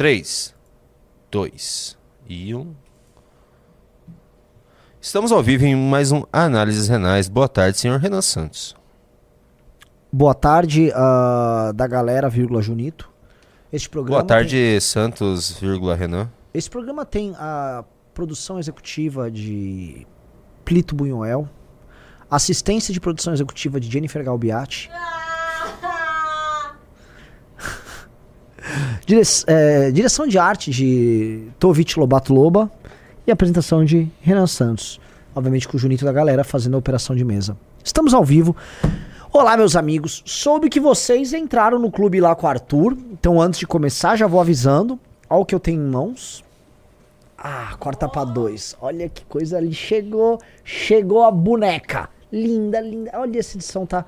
3, 2 e 1. Estamos ao vivo em mais um Análises Renais. Boa tarde, senhor Renan Santos. Boa tarde uh, da galera, vírgula Junito. Este programa Boa tarde, tem, Santos, vírgula Renan. Esse programa tem a produção executiva de Plito Bunhoel, assistência de produção executiva de Jennifer Galbiati. Dire é, direção de arte de Tovich Lobato Loba e apresentação de Renan Santos. Obviamente com o Junito da galera fazendo a operação de mesa. Estamos ao vivo. Olá, meus amigos. Soube que vocês entraram no clube lá com o Arthur. Então, antes de começar, já vou avisando. Olha o que eu tenho em mãos. Ah, corta pra dois. Olha que coisa ali. Chegou, chegou a boneca. Linda, linda. Olha, essa edição tá,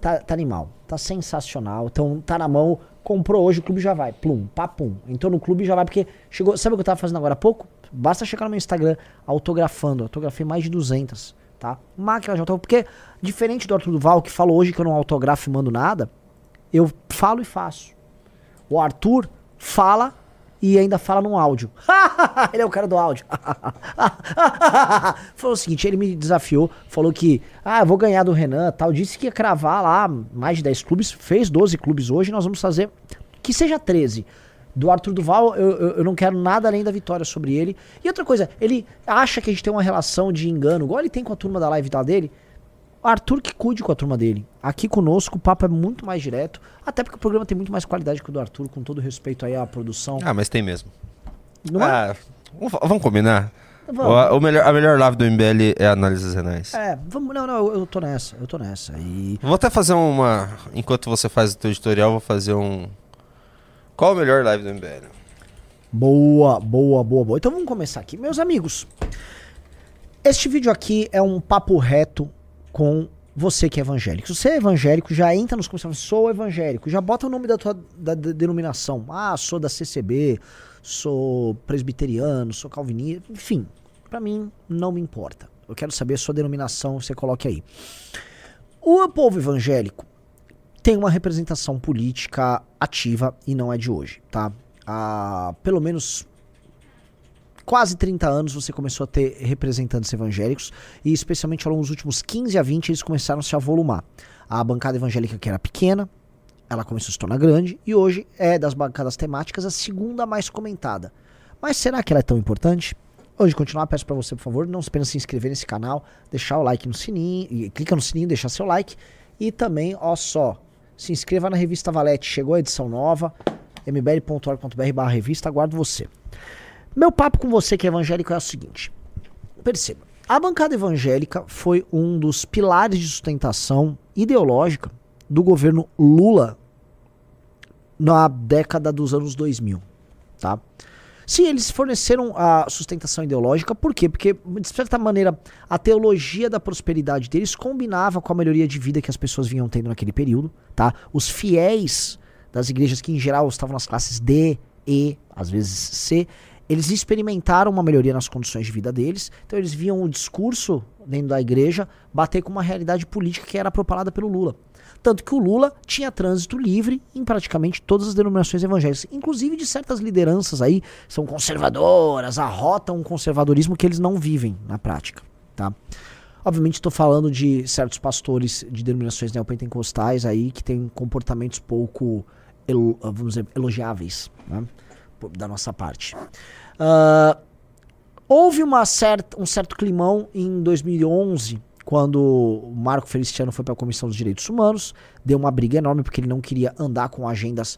tá, tá animal. Tá sensacional. Então, tá na mão. Comprou hoje, o clube já vai. Plum, papum. Entrou no clube já vai, porque chegou. Sabe o que eu tava fazendo agora há pouco? Basta checar no meu Instagram, autografando. Autografei mais de 200, tá? Máquina de autógrafo. Porque, diferente do Arthur Duval, que falou hoje que eu não autografo e mando nada, eu falo e faço. O Arthur fala e ainda fala num áudio. ele é o cara do áudio. falou o seguinte, ele me desafiou, falou que, ah, vou ganhar do Renan, tal, disse que ia cravar lá mais de 10 clubes, fez 12 clubes hoje, nós vamos fazer que seja 13. Do Arthur Duval, eu, eu, eu, não quero nada além da vitória sobre ele. E outra coisa, ele acha que a gente tem uma relação de engano, igual ele tem com a turma da live tal dele. Arthur que cuide com a turma dele. Aqui conosco o papo é muito mais direto, até porque o programa tem muito mais qualidade que o do Arthur, com todo respeito aí à produção. Ah, mas tem mesmo. Não é? ah, vamos combinar? Vamos. O, o, melhor, a melhor live do MBL é análises renais. É, vamos, não, não, eu, eu tô nessa, eu tô nessa. E... Vou até fazer uma. Enquanto você faz o teu editorial, vou fazer um. Qual a melhor live do MBL? Boa, boa, boa, boa. Então vamos começar aqui. Meus amigos, este vídeo aqui é um papo reto com você que é evangélico. Se você é evangélico, já entra nos comentários, sou evangélico, já bota o nome da tua da, da denominação. Ah, sou da CCB, sou presbiteriano, sou calvinista, enfim, para mim não me importa. Eu quero saber a sua denominação, você coloque aí. O povo evangélico tem uma representação política ativa e não é de hoje, tá? Há pelo menos quase 30 anos você começou a ter representantes evangélicos e especialmente ao longo dos últimos 15 a 20 eles começaram a se avolumar. A bancada evangélica que era pequena, ela começou a se tornar grande e hoje é das bancadas temáticas a segunda mais comentada. Mas será que ela é tão importante? Antes de continuar, peço para você, por favor, não se apenas se inscrever nesse canal, deixar o like no sininho, clica no sininho, deixar seu like e também, ó só, se inscreva na revista Valete, chegou a edição nova, mbl.org.br revista, aguardo você. Meu papo com você que é evangélico é o seguinte. Perceba, a bancada evangélica foi um dos pilares de sustentação ideológica do governo Lula na década dos anos 2000, tá? Sim, eles forneceram a sustentação ideológica, por quê? Porque, de certa maneira, a teologia da prosperidade deles combinava com a melhoria de vida que as pessoas vinham tendo naquele período, tá? Os fiéis das igrejas que, em geral, estavam nas classes D, E, às vezes C, eles experimentaram uma melhoria nas condições de vida deles, então eles viam o discurso dentro da igreja bater com uma realidade política que era propalada pelo Lula. Tanto que o Lula tinha trânsito livre em praticamente todas as denominações evangélicas, inclusive de certas lideranças aí, são conservadoras, arrotam um conservadorismo que eles não vivem na prática, tá? Obviamente estou falando de certos pastores de denominações neopentecostais aí que têm comportamentos pouco, vamos dizer, elogiáveis, né? da nossa parte. Uh, houve uma certa, um certo climão em 2011, quando o Marco Feliciano foi para a Comissão dos Direitos Humanos, deu uma briga enorme porque ele não queria andar com agendas,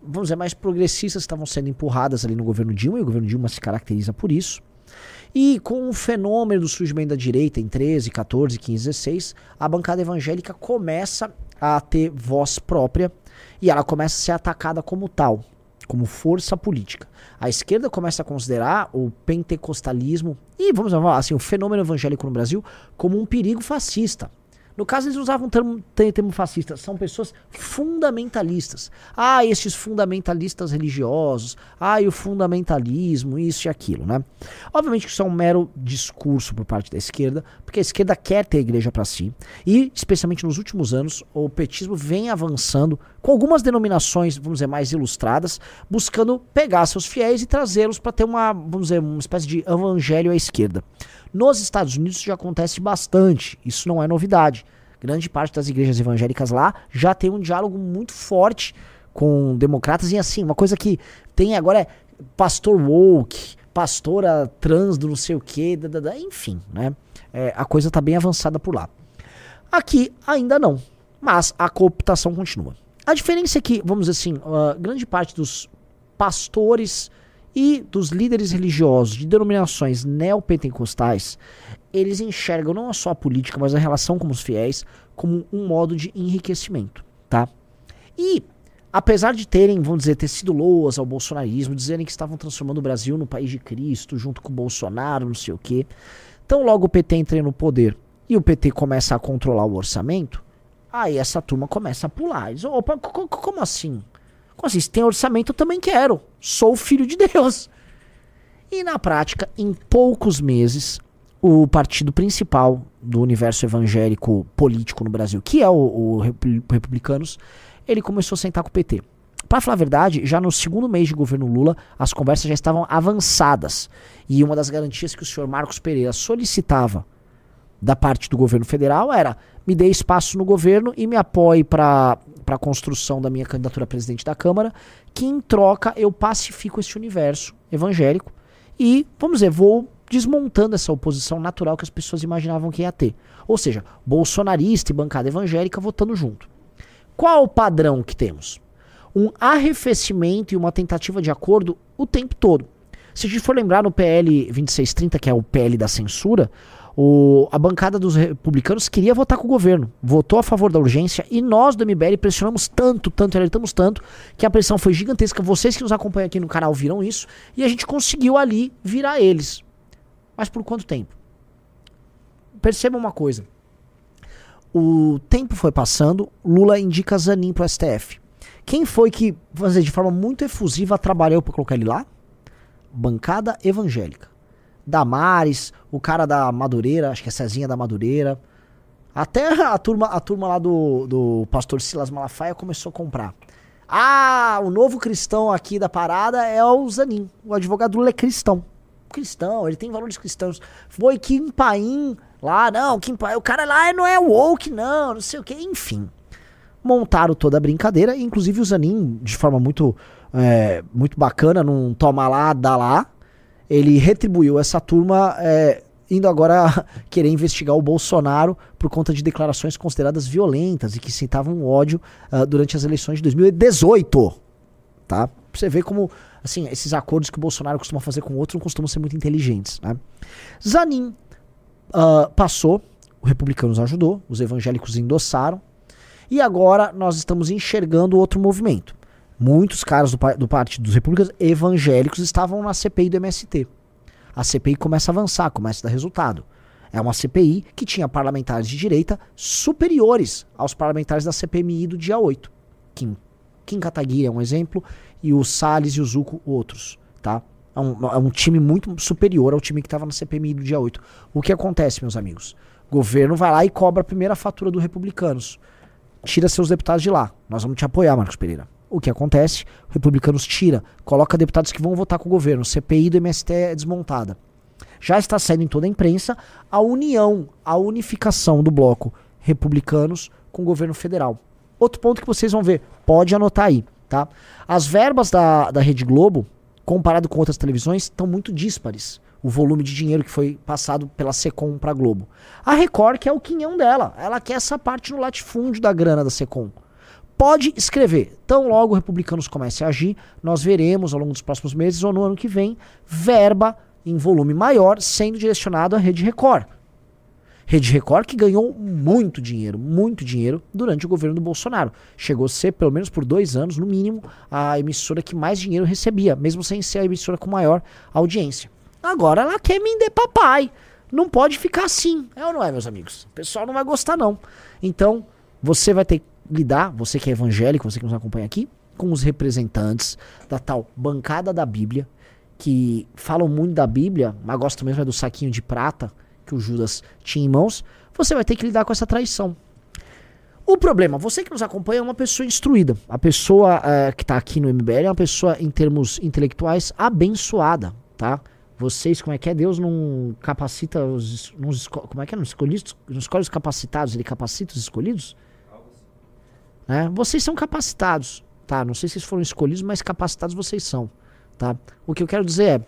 vamos dizer, mais progressistas estavam sendo empurradas ali no governo Dilma, e o governo Dilma se caracteriza por isso. E com o fenômeno do surgimento da direita em 13, 14, 15, 16, a bancada evangélica começa a ter voz própria e ela começa a ser atacada como tal como força política. A esquerda começa a considerar o pentecostalismo e, vamos falar assim, o fenômeno evangélico no Brasil como um perigo fascista. No caso, eles usavam o termo, termo fascista. São pessoas fundamentalistas. Ah, esses fundamentalistas religiosos. Ah, e o fundamentalismo, isso e aquilo, né? Obviamente que isso é um mero discurso por parte da esquerda, porque a esquerda quer ter a igreja para si. E, especialmente nos últimos anos, o petismo vem avançando com algumas denominações, vamos dizer, mais ilustradas, buscando pegar seus fiéis e trazê-los para ter uma, vamos dizer, uma espécie de evangelho à esquerda. Nos Estados Unidos isso já acontece bastante, isso não é novidade. Grande parte das igrejas evangélicas lá já tem um diálogo muito forte com democratas e assim, uma coisa que tem agora é pastor woke, pastora trans do não sei o que, enfim, né? É, a coisa tá bem avançada por lá. Aqui ainda não, mas a cooptação continua. A diferença é que, vamos dizer assim, uh, grande parte dos pastores e dos líderes religiosos de denominações neopentecostais, eles enxergam não só a política, mas a relação com os fiéis como um modo de enriquecimento, tá? E apesar de terem, vamos dizer, ter sido loas ao bolsonarismo, dizerem que estavam transformando o Brasil no país de Cristo, junto com o Bolsonaro, não sei o quê. Então logo o PT entra no poder e o PT começa a controlar o orçamento, aí essa turma começa a pular. Diz, opa, como assim? Assim? Se tem orçamento, eu também quero. Sou filho de Deus. E na prática, em poucos meses, o partido principal do universo evangélico político no Brasil, que é o, o Republicanos, ele começou a sentar com o PT. Para falar a verdade, já no segundo mês de governo Lula, as conversas já estavam avançadas. E uma das garantias que o senhor Marcos Pereira solicitava da parte do governo federal era me dê espaço no governo e me apoie para a construção da minha candidatura a presidente da Câmara, que em troca eu pacifico esse universo evangélico e, vamos dizer, vou desmontando essa oposição natural que as pessoas imaginavam que ia ter. Ou seja, bolsonarista e bancada evangélica votando junto. Qual o padrão que temos? Um arrefecimento e uma tentativa de acordo o tempo todo. Se a gente for lembrar no PL 2630, que é o PL da censura, o, a bancada dos republicanos queria votar com o governo, votou a favor da urgência e nós do MBL pressionamos tanto, tanto, alertamos tanto, que a pressão foi gigantesca. Vocês que nos acompanham aqui no canal viram isso e a gente conseguiu ali virar eles. Mas por quanto tempo? Perceba uma coisa. O tempo foi passando, Lula indica Zanin pro STF. Quem foi que, vamos dizer, de forma muito efusiva trabalhou para colocar ele lá? Bancada evangélica. Damares, o cara da Madureira, acho que é Cezinha da Madureira. Até a turma, a turma lá do, do pastor Silas Malafaia começou a comprar. Ah, o novo cristão aqui da parada é o Zanin. O advogado Lula é cristão. Cristão, ele tem valores cristãos. Foi Kim Paim lá, não, Kim Paim, o cara lá não é woke, não, não sei o que, enfim. Montaram toda a brincadeira, inclusive o Zanin, de forma muito, é, muito bacana, não toma lá, dá lá, ele retribuiu essa turma é, indo agora querer investigar o Bolsonaro por conta de declarações consideradas violentas e que citavam ódio uh, durante as eleições de 2018. Tá? Você ver como assim, esses acordos que o Bolsonaro costuma fazer com outros não costumam ser muito inteligentes. Né? Zanin uh, passou, o republicanos ajudou, os evangélicos endossaram, e agora nós estamos enxergando outro movimento. Muitos caras do, do Partido dos Repúblicos evangélicos estavam na CPI do MST. A CPI começa a avançar, começa a dar resultado. É uma CPI que tinha parlamentares de direita superiores aos parlamentares da CPMI do dia 8. Kim, Kim Kataguiri é um exemplo, e o Salles e o Zuco outros. Tá? É um, é um time muito superior ao time que estava na CPMI do dia 8. O que acontece, meus amigos? O governo vai lá e cobra a primeira fatura do Republicanos. Tira seus deputados de lá. Nós vamos te apoiar, Marcos Pereira. O que acontece? Republicanos tira, coloca deputados que vão votar com o governo. CPI do MST é desmontada. Já está saindo em toda a imprensa a união, a unificação do bloco republicanos com o governo federal. Outro ponto que vocês vão ver, pode anotar aí, tá? As verbas da, da Rede Globo, comparado com outras televisões, estão muito díspares. O volume de dinheiro que foi passado pela Secom para a Globo. A Record quer o quinhão dela. Ela quer essa parte no latifúndio da grana da Secom pode escrever. Tão logo republicanos comecem a agir, nós veremos ao longo dos próximos meses ou no ano que vem verba em volume maior sendo direcionado à Rede Record. Rede Record que ganhou muito dinheiro, muito dinheiro durante o governo do Bolsonaro. Chegou a ser, pelo menos por dois anos, no mínimo, a emissora que mais dinheiro recebia, mesmo sem ser a emissora com maior audiência. Agora ela quer me papai. Não pode ficar assim. É ou não é, meus amigos? O pessoal não vai gostar, não. Então, você vai ter que lidar, você que é evangélico, você que nos acompanha aqui, com os representantes da tal bancada da Bíblia, que falam muito da Bíblia, mas gostam mesmo é do saquinho de prata que o Judas tinha em mãos. Você vai ter que lidar com essa traição. O problema, você que nos acompanha é uma pessoa instruída. A pessoa é, que está aqui no MBL é uma pessoa, em termos intelectuais, abençoada, tá? Vocês, como é que é? Deus não capacita os. Não, como é que é? Não escolhe, não escolhe os capacitados, ele capacita os escolhidos? É, vocês são capacitados, tá? Não sei se vocês foram escolhidos, mas capacitados vocês são, tá? O que eu quero dizer é.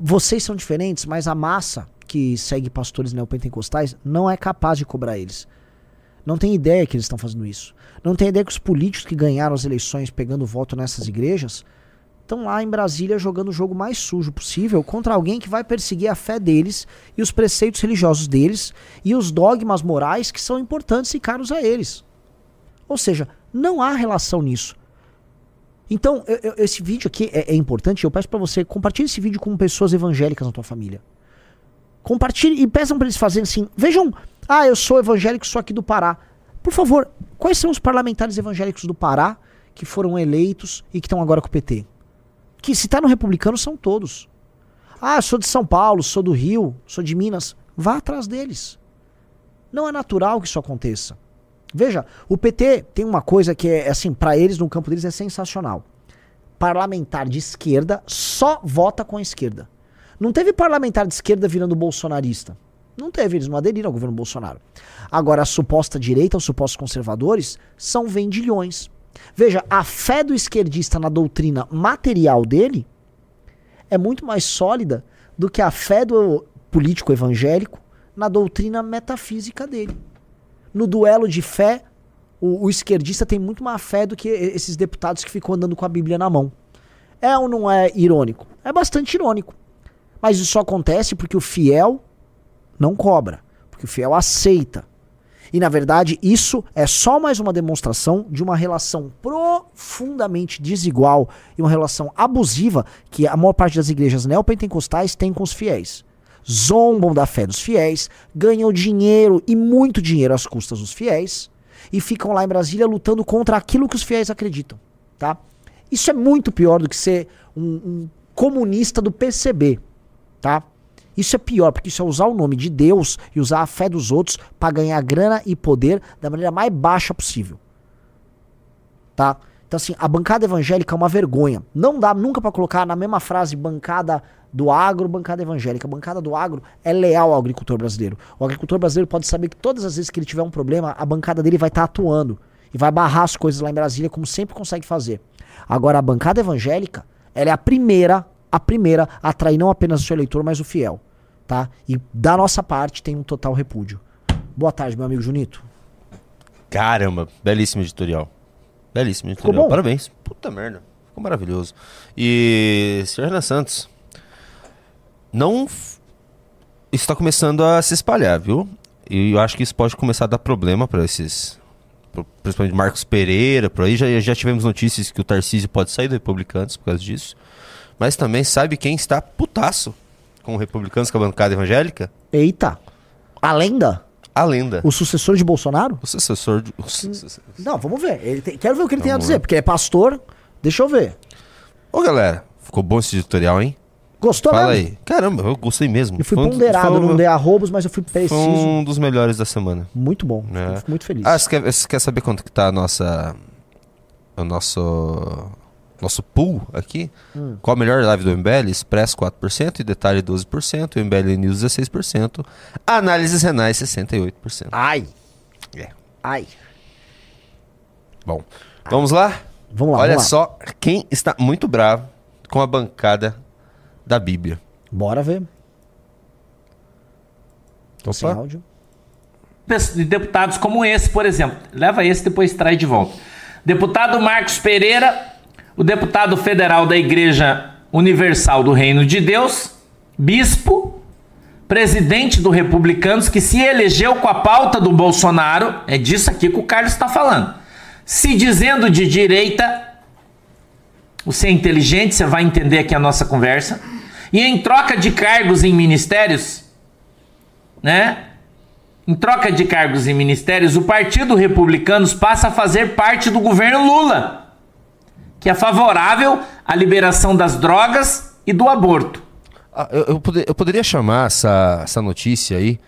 Vocês são diferentes, mas a massa que segue pastores neopentecostais não é capaz de cobrar eles. Não tem ideia que eles estão fazendo isso. Não tem ideia que os políticos que ganharam as eleições pegando voto nessas igrejas estão lá em Brasília jogando o jogo mais sujo possível contra alguém que vai perseguir a fé deles e os preceitos religiosos deles e os dogmas morais que são importantes e caros a eles. Ou seja, não há relação nisso. Então, eu, eu, esse vídeo aqui é, é importante. Eu peço para você compartilhe esse vídeo com pessoas evangélicas na tua família. Compartilhe e peçam para eles fazerem assim. Vejam ah, eu sou evangélico, sou aqui do Pará. Por favor, quais são os parlamentares evangélicos do Pará que foram eleitos e que estão agora com o PT? Que se está no republicano são todos. Ah, sou de São Paulo, sou do Rio, sou de Minas. Vá atrás deles. Não é natural que isso aconteça. Veja, o PT tem uma coisa que é assim, para eles no campo deles é sensacional. Parlamentar de esquerda só vota com a esquerda. Não teve parlamentar de esquerda virando bolsonarista. Não teve, eles não aderiram ao governo Bolsonaro. Agora, a suposta direita, os supostos conservadores, são vendilhões. Veja, a fé do esquerdista na doutrina material dele é muito mais sólida do que a fé do político evangélico na doutrina metafísica dele. No duelo de fé, o, o, esquerdista tem muito mais fé do que esses deputados que ficam andando com a Bíblia na mão. É ou não é irônico? É bastante irônico. Mas isso só acontece porque o fiel não cobra, porque o fiel aceita. E na verdade, isso é só mais uma demonstração de uma relação profundamente desigual e uma relação abusiva que a maior parte das igrejas neopentecostais tem com os fiéis. Zombam da fé dos fiéis, ganham dinheiro e muito dinheiro às custas dos fiéis e ficam lá em Brasília lutando contra aquilo que os fiéis acreditam, tá? Isso é muito pior do que ser um, um comunista do PCB, tá? Isso é pior, porque isso é usar o nome de Deus e usar a fé dos outros para ganhar grana e poder da maneira mais baixa possível. Tá? Então assim, a bancada evangélica é uma vergonha. Não dá nunca para colocar na mesma frase bancada do agro, bancada evangélica. A bancada do agro é leal ao agricultor brasileiro. O agricultor brasileiro pode saber que todas as vezes que ele tiver um problema, a bancada dele vai estar tá atuando e vai barrar as coisas lá em Brasília como sempre consegue fazer. Agora a bancada evangélica, ela é a primeira, a primeira a atrair não apenas o seu eleitor, mas o fiel tá? E da nossa parte tem um total repúdio. Boa tarde, meu amigo Junito. Caramba, belíssimo editorial. Belíssimo editorial. Parabéns. Puta merda. Ficou maravilhoso. E, senhor Renan Santos, não. Isso está começando a se espalhar, viu? E eu acho que isso pode começar a dar problema para esses. Principalmente Marcos Pereira, por aí. Já, já tivemos notícias que o Tarcísio pode sair do Republicanos por causa disso. Mas também sabe quem está putaço com republicanos com a bancada evangélica? Eita! A lenda? A lenda. O sucessor de Bolsonaro? O sucessor de. O su... Não, vamos ver. Ele tem... Quero ver o que ele tem a dizer, ver. porque é pastor. Deixa eu ver. Ô, galera, ficou bom esse editorial, hein? Gostou Fala mesmo? aí. Caramba, eu gostei mesmo. Eu fui foi ponderado, um, não dei arrobos, mas eu fui preciso. Foi um dos melhores da semana. Muito bom. É. muito feliz. Ah, você quer, você quer saber quanto que tá a nossa... O nosso nosso pool aqui, hum. qual a melhor live do MBL? Express 4%, e detalhe 12%, MBL News 16%, análises renais 68%. Ai! É. Ai! Bom, Ai. vamos lá? Vamos lá. Olha vamos só quem está muito bravo com a bancada da Bíblia. Bora ver. Tô sem áudio. De deputados como esse, por exemplo. Leva esse depois traz de volta. Deputado Marcos Pereira o deputado federal da Igreja Universal do Reino de Deus, bispo, presidente do Republicanos, que se elegeu com a pauta do Bolsonaro, é disso aqui que o Carlos está falando. Se dizendo de direita, você é inteligente, você vai entender aqui a nossa conversa. E em troca de cargos em ministérios, né? Em troca de cargos e ministérios, o Partido Republicanos passa a fazer parte do governo Lula, que é favorável à liberação das drogas e do aborto. Ah, eu, eu, poder, eu, poderia chamar essa, essa notícia aí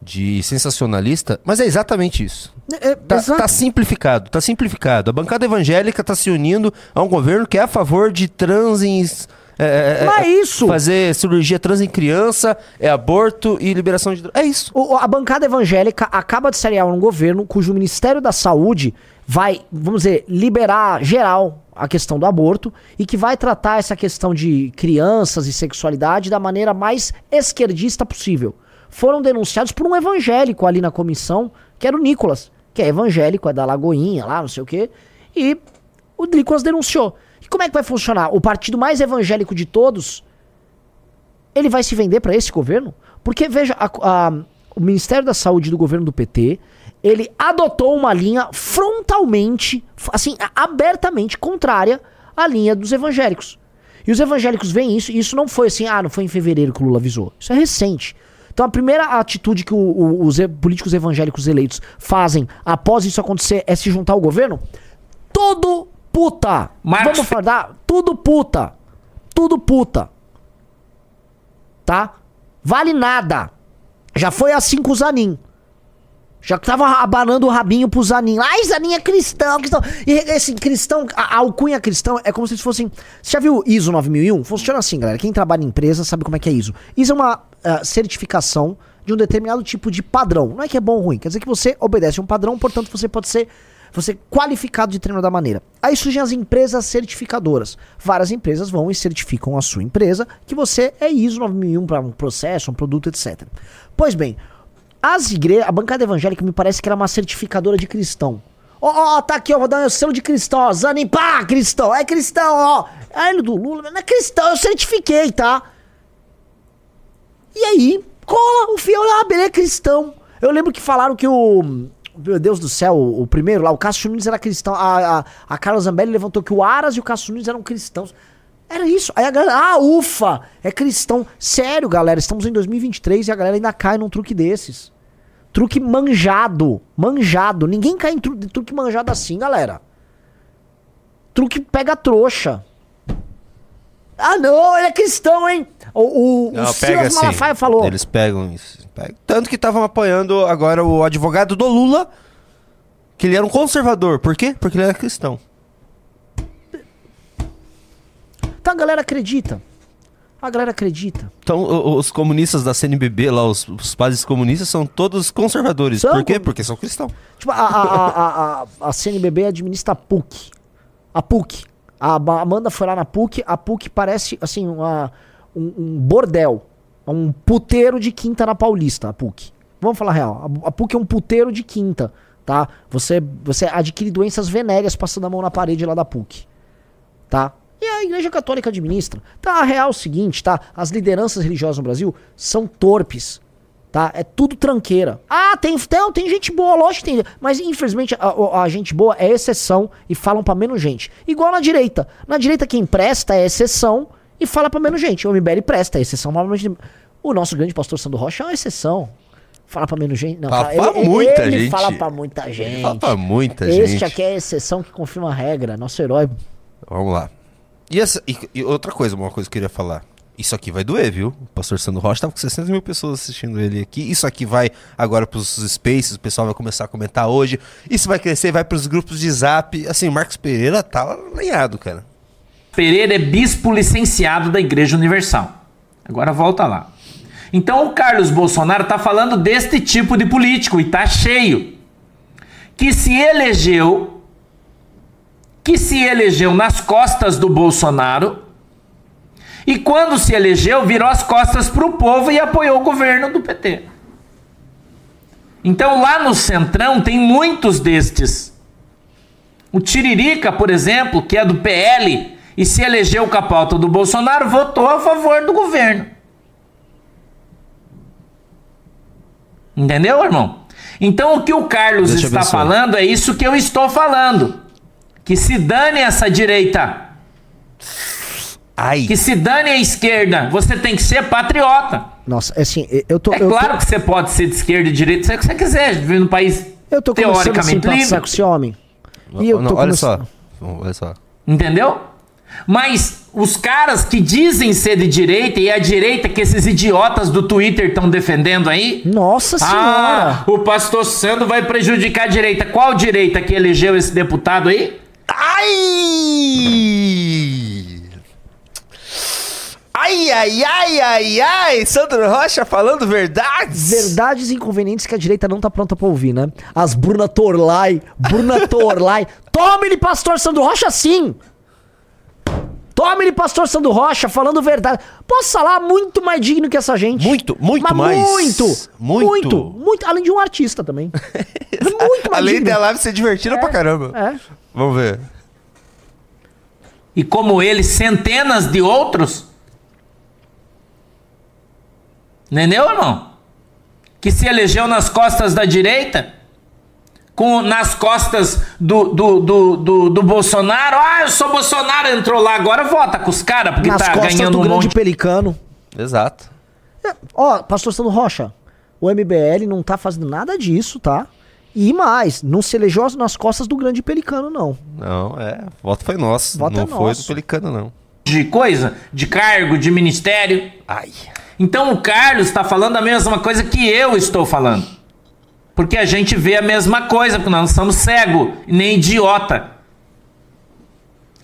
de sensacionalista, mas é exatamente isso. É, é tá, tá, simplificado, tá simplificado. A bancada evangélica tá se unindo a um governo que é a favor de transens é, é, é, é isso. Fazer cirurgia trans em criança, é aborto e liberação de. É isso. O, a bancada evangélica acaba de seriar um governo cujo Ministério da Saúde vai, vamos dizer, liberar geral a questão do aborto e que vai tratar essa questão de crianças e sexualidade da maneira mais esquerdista possível. Foram denunciados por um evangélico ali na comissão, que era o Nicolas, que é evangélico, é da Lagoinha lá, não sei o quê, e o Nicolas denunciou. E como é que vai funcionar? O partido mais evangélico de todos, ele vai se vender para esse governo? Porque, veja, a, a, o Ministério da Saúde do governo do PT, ele adotou uma linha frontalmente, assim, abertamente contrária à linha dos evangélicos. E os evangélicos veem isso, e isso não foi assim, ah, não foi em fevereiro que o Lula avisou. Isso é recente. Então a primeira atitude que o, o, os políticos evangélicos eleitos fazem após isso acontecer é se juntar ao governo. Todo puta. Marcos Vamos falar, tudo puta. Tudo puta. Tá? Vale nada. Já foi assim com o Zanin. Já tava abanando o rabinho pro Zanin. Ai, Zanin é cristão, cristão. E assim, cristão, a, a alcunha cristão é como se fossem. Você já viu ISO 9001? Funciona assim, galera. Quem trabalha em empresa sabe como é que é ISO. ISO é uma uh, certificação de um determinado tipo de padrão. Não é que é bom ou ruim, quer dizer que você obedece a um padrão, portanto você pode ser você qualificado de determinada maneira. Aí surgem as empresas certificadoras. Várias empresas vão e certificam a sua empresa que você é ISO 9001 para um processo, um produto, etc. Pois bem, as igrejas, a bancada evangélica me parece que era uma certificadora de cristão. Ó, ó, tá aqui, ó, vou dar um selo de cristão, ó, Zanin, pá, cristão, é cristão, ó. É do Lula, não é cristão, eu certifiquei, tá? E aí, cola, o fiel, ah, beleza, é cristão. Eu lembro que falaram que o meu Deus do céu, o, primeiro lá, o Cássio Nunes era cristão. A, a, a Carla Zambelli levantou que o Aras e o Cássio Nunes eram cristãos. Era isso. Aí a galera, ah, ufa, é cristão. Sério, galera, estamos em 2023 e a galera ainda cai num truque desses. Truque manjado. Manjado. Ninguém cai em tru truque manjado assim, galera. Truque pega trouxa. Ah, não, ele é cristão, hein? O, o, não, o Silas Malafaia assim. falou. Eles pegam isso. Tanto que estavam apoiando agora o advogado do Lula, que ele era um conservador. Por quê? Porque ele era cristão. Então a galera acredita. A galera acredita. Então os comunistas da CNBB lá, os, os padres comunistas, são todos conservadores. São Por quê? Porque são cristãos. Tipo, a, a, a, a, CNBB administra a PUC. A PUC. A Amanda foi lá na PUC. A PUC parece, assim, uma, um, um bordel. É um puteiro de quinta na Paulista, a PUC. Vamos falar real. A PUC é um puteiro de quinta, tá? Você, você adquire doenças venéreas passando a mão na parede lá da PUC, tá? E a Igreja Católica administra. Tá, a real é o seguinte, tá? As lideranças religiosas no Brasil são torpes, tá? É tudo tranqueira. Ah, tem, tem, tem gente boa, lógico que tem. Mas infelizmente a, a gente boa é exceção e falam para menos gente. Igual na direita. Na direita quem presta é exceção e fala pra menos gente. O MBL presta, a exceção normalmente. O nosso grande pastor Sandro Rocha é uma exceção. Fala pra menos gente. Não, fala, fala pra muita ele gente. fala pra muita gente. Ele fala pra muita este gente. Este aqui é a exceção que confirma a regra. Nosso herói. Vamos lá. E, essa, e, e, outra coisa, uma coisa que eu queria falar. Isso aqui vai doer, viu? O pastor Sandro Rocha tava com 600 mil pessoas assistindo ele aqui. Isso aqui vai agora pros spaces, o pessoal vai começar a comentar hoje. Isso vai crescer, vai pros grupos de zap. Assim, Marcos Pereira tá lenhado, cara. Pereira é bispo licenciado da Igreja Universal. Agora volta lá. Então o Carlos Bolsonaro está falando deste tipo de político e tá cheio. Que se elegeu que se elegeu nas costas do Bolsonaro e quando se elegeu virou as costas para o povo e apoiou o governo do PT. Então lá no Centrão tem muitos destes. O Tiririca, por exemplo, que é do PL, e se elegeu com a pauta do Bolsonaro, votou a favor do governo. Entendeu, irmão? Então o que o Carlos Deixa está falando é isso que eu estou falando. Que se dane essa direita. Ai. Que se dane a esquerda, você tem que ser patriota. Nossa, assim, eu tô. É eu claro tô, que você pode ser de esquerda e de direita, se é o que você quiser, viver num país eu tô começando a teoricamente livre. com esse homem. E eu Não, tô olha começando- só. Olha só. Entendeu? Mas os caras que dizem ser de direita e a direita que esses idiotas do Twitter estão defendendo aí. Nossa senhora! Ah, o pastor Sandro vai prejudicar a direita. Qual direita que elegeu esse deputado aí? Ai! Ai, ai, ai, ai, ai! Sandro Rocha falando verdades! Verdades e inconvenientes que a direita não tá pronta pra ouvir, né? As Bruna Torlai, Bruna Torlai. Tome-lhe, pastor Sandro Rocha, sim! Tome-lhe, pastor Sandro Rocha, falando verdade. Posso falar muito mais digno que essa gente. Muito, muito Mas mais. Muito, Muito. muito, muito. Além de um artista também. muito mais Além digno. da live ser divertida pra caramba. É. Vamos ver. E como ele, centenas de outros. Entendeu ou não? Que se elegeu nas costas da direita, com, nas costas do, do, do, do, do Bolsonaro. Ah, eu sou Bolsonaro, entrou lá, agora vota com os caras, porque Nas tá costas ganhando do um grande monte. pelicano. Exato. É, Ó, pastor Sandro Rocha, o MBL não tá fazendo nada disso, tá? E mais, não se elegeu nas costas do grande pelicano, não. Não, é. O voto foi nosso. Voto não é foi nosso. do Pelicano, não. de coisa, de cargo, de ministério. Ai. Então o Carlos está falando a mesma coisa que eu estou falando. Porque a gente vê a mesma coisa, porque nós não somos cego, nem idiota.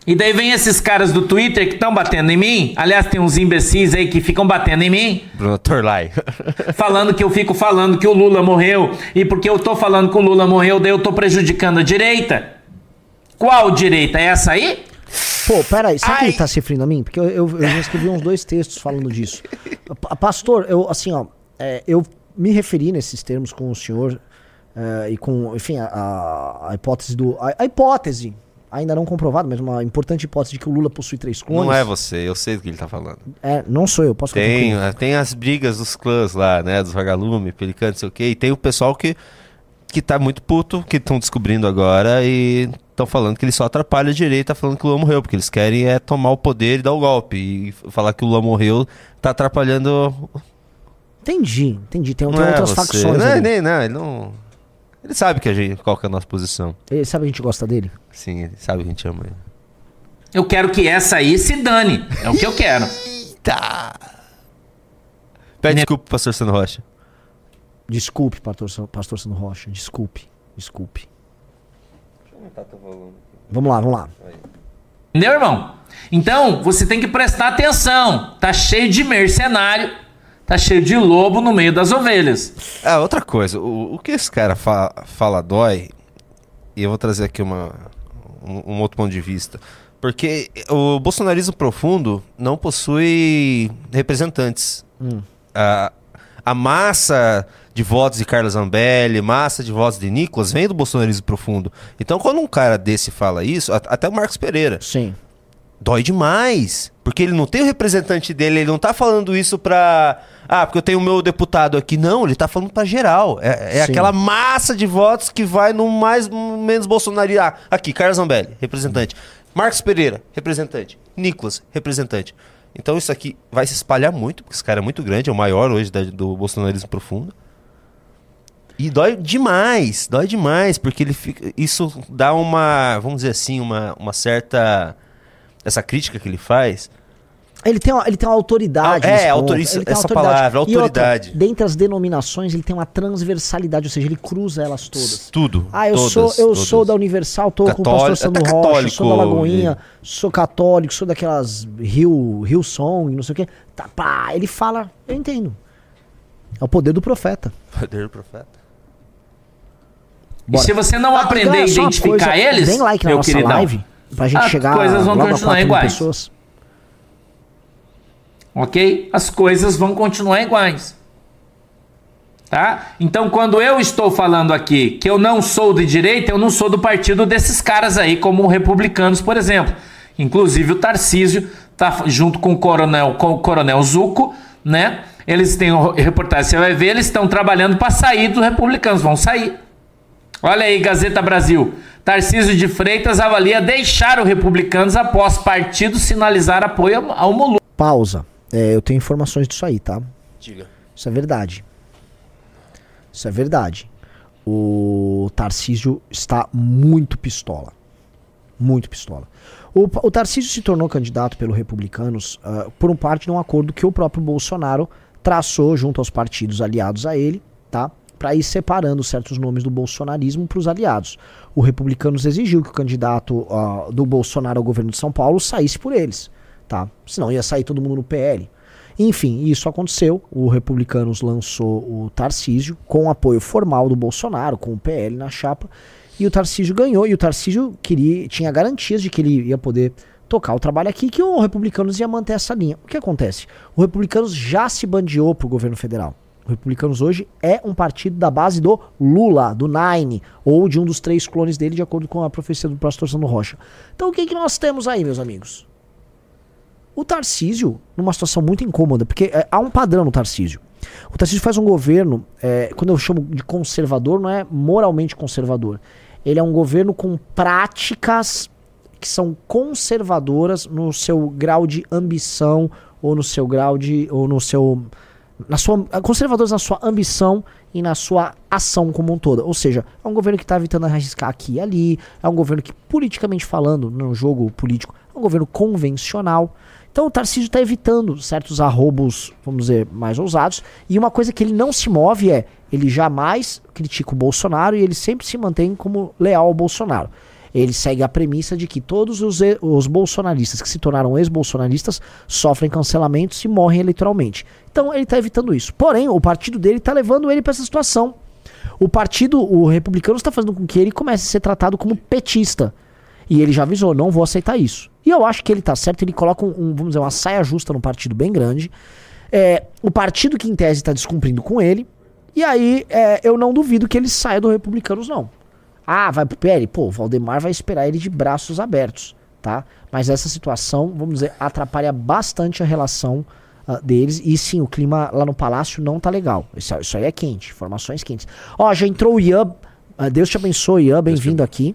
E daí vem esses caras do Twitter que estão batendo em mim. Aliás, tem uns imbecis aí que ficam batendo em mim, Bruno Torlai. falando que eu fico falando que o Lula morreu. E porque eu tô falando que o Lula morreu, daí eu tô prejudicando a direita. Qual direita? É essa aí? Pô, peraí, sabe que Ai. ele tá se referindo a mim? Porque eu, eu, eu já escrevi uns dois textos falando disso. Pa- Pastor, eu, assim, ó, é, eu me referi nesses termos com o senhor é, e com, enfim, a- a, hipótese do. A, a hipótese, ainda não comprovada, mas uma importante hipótese de que o Lula possui três clones. Não é você, eu sei do que ele tá falando. É, não sou eu, posso Tem, concluir? tem as brigas dos clãs lá, né? Dos vagalume, pelicano, não sei o quê. E tem o pessoal que, que tá muito puto, que estão descobrindo agora e estão falando que ele só atrapalha a direita falando que o Lula morreu. Porque eles querem é tomar o poder e dar o golpe. E falar que o Lula morreu tá atrapalhando. Entendi, entendi. Tem, tem é outras você. facções. Não, é ali. nem, não, ele não. Ele sabe que a gente, qual que é a nossa posição. Ele sabe que a gente gosta dele? Sim, ele sabe que a gente ama ele. Eu quero que essa aí se dane. É o que eu quero. Tá. Pede Ne- desculpa, pastor Sandro Rocha. Desculpe, pastor, pastor Sandro Rocha. Desculpe, desculpe. Vamos lá, vamos lá. Entendeu, irmão? Então, você tem que prestar atenção. Tá cheio de mercenário, tá cheio de lobo no meio das ovelhas. Ah, outra coisa, o, o que esse cara fa- fala dói, e eu vou trazer aqui uma, um, um outro ponto de vista. Porque o bolsonarismo profundo não possui representantes. A, a massa de votos de Carlos Zambelli, massa de votos de Nicolas, vem do bolsonarismo profundo. Então, quando um cara desse fala isso, até o Marcos Pereira, Sim. dói demais. Porque ele não tem o representante dele, ele não tá falando isso pra. Ah, porque eu tenho o meu deputado aqui. Não, ele tá falando pra geral. É, é aquela massa de votos que vai no mais no menos Bolsonaro. Ah, aqui, Carlos Zambelli, representante. Marcos Pereira, representante. Nicolas, representante. Então isso aqui vai se espalhar muito, porque esse cara é muito grande, é o maior hoje da- do bolsonarismo profundo. E dói demais, dói demais, porque ele fica, isso dá uma, vamos dizer assim, uma, uma certa essa crítica que ele faz, Ele tem uma, ele tem uma autoridade. Ah, é, nesse ponto. autori- isso- Ele tem uma essa palavra, E outra, autoridade. dentre as denominações, ele tem uma transversalidade, ou seja, ele cruza elas todas. tudo. Ah, eu todas, sou eu todas. sou da Universal, tô com o pastor Sandro até Rocha, católico, sou da Lagoinha, ele- sou católico, sou daquelas Rio, Rio Song, não sei o quê. Tá, pá, ele fala, eu entendo. É o poder do profeta. Poder do profeta. E se você não Ah, aprender a identificar coisa, eles, like na meu nossa queridão, live, pra gente as chegar coisas vão continuar 4 mil iguais. pessoas. Ok? As coisas vão continuar iguais. Tá? Então, quando eu estou falando aqui que eu não sou de direita, eu não sou do partido desses caras aí, como republicanos, por exemplo. Inclusive o Tarcísio tá junto com o Coronel, com o Coronel Zuco, né? Eles têm reportagem, você vai ver, eles estão trabalhando para sair dos republicanos, vão sair. Olha aí, Gazeta Brasil. Tarcísio de Freitas avalia deixar o Republicanos após partido sinalizar apoio ao Molu. Pausa. É, eu tenho informações disso aí, tá? Diga. Isso é verdade. Isso é verdade. O Tarcísio está muito pistola. Muito pistola. O, o Tarcísio se tornou candidato pelo Republicanos uh, por um parte de um acordo que o próprio Bolsonaro traçou junto aos partidos aliados a ele, tá? Para ir separando certos nomes do bolsonarismo para os aliados. O Republicanos exigiu que o candidato uh, do Bolsonaro ao governo de São Paulo saísse por eles, tá? Senão ia sair todo mundo no PL. Enfim, isso aconteceu. O Republicanos lançou o Tarcísio com apoio formal do Bolsonaro, com o PL na chapa. E o Tarcísio ganhou. E o Tarcísio queria, tinha garantias de que ele ia poder tocar o trabalho aqui, que o Republicanos ia manter essa linha. O que acontece? O Republicanos já se bandeou pro governo federal. O Republicanos hoje é um partido da base do Lula, do Nine, ou de um dos três clones dele, de acordo com a profecia do pastor Sandro Rocha. Então o que, que nós temos aí, meus amigos? O Tarcísio, numa situação muito incômoda, porque é, há um padrão no Tarcísio. O Tarcísio faz um governo, é, quando eu chamo de conservador, não é moralmente conservador. Ele é um governo com práticas que são conservadoras no seu grau de ambição ou no seu grau de ou no seu na sua conservadoras na sua ambição e na sua ação como um todo. Ou seja, é um governo que está evitando arriscar aqui e ali, é um governo que politicamente falando, no jogo político, é um governo convencional. Então o Tarcísio está evitando certos arrobos, vamos dizer, mais ousados. E uma coisa que ele não se move é, ele jamais critica o Bolsonaro e ele sempre se mantém como leal ao Bolsonaro. Ele segue a premissa de que todos os, os bolsonaristas que se tornaram ex-bolsonaristas sofrem cancelamentos e morrem eleitoralmente. Então ele está evitando isso. Porém, o partido dele está levando ele para essa situação. O partido, o republicano, está fazendo com que ele comece a ser tratado como petista. E ele já avisou, não vou aceitar isso. E eu acho que ele tá certo, ele coloca um, um vamos dizer, uma saia justa num partido bem grande. É, o partido que em tese está descumprindo com ele. E aí é, eu não duvido que ele saia do Republicanos, não. Ah, vai pro PL? Pô, o Valdemar vai esperar ele de braços abertos, tá? Mas essa situação, vamos dizer, atrapalha bastante a relação uh, deles. E sim, o clima lá no palácio não tá legal. Isso, isso aí é quente, informações quentes. Ó, já entrou o Ian. Uh, Deus te abençoe, Ian, bem-vindo aqui.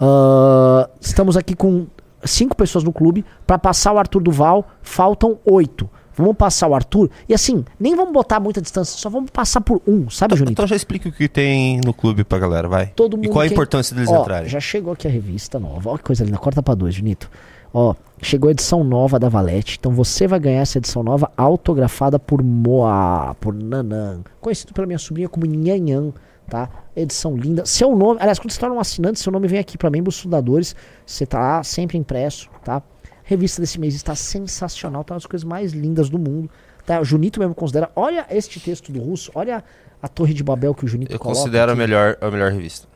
Uh, estamos aqui com cinco pessoas no clube. Para passar o Arthur Duval, faltam oito. Vamos passar o Arthur. E assim, nem vamos botar muita distância, só vamos passar por um, sabe, então, Junito? Então já explica o que tem no clube pra galera, vai. Todo mundo e qual a importância deles Ó, entrarem? Já chegou aqui a revista nova. Olha que coisa linda. Corta pra dois, Junito. Ó, chegou a edição nova da Valete. Então você vai ganhar essa edição nova autografada por Moa, por Nanan. Conhecido pela minha sobrinha como Nhanhan tá? Edição linda. Seu nome, aliás, quando você torna um assinante, seu nome vem aqui para membros fundadores. Você tá lá, sempre impresso, tá? Revista desse mês está sensacional, tá uma das coisas mais lindas do mundo. Tá? O Junito mesmo considera. Olha este texto do russo, olha a Torre de Babel que o Junito Eu coloca. considero a aqui. melhor, a melhor revista.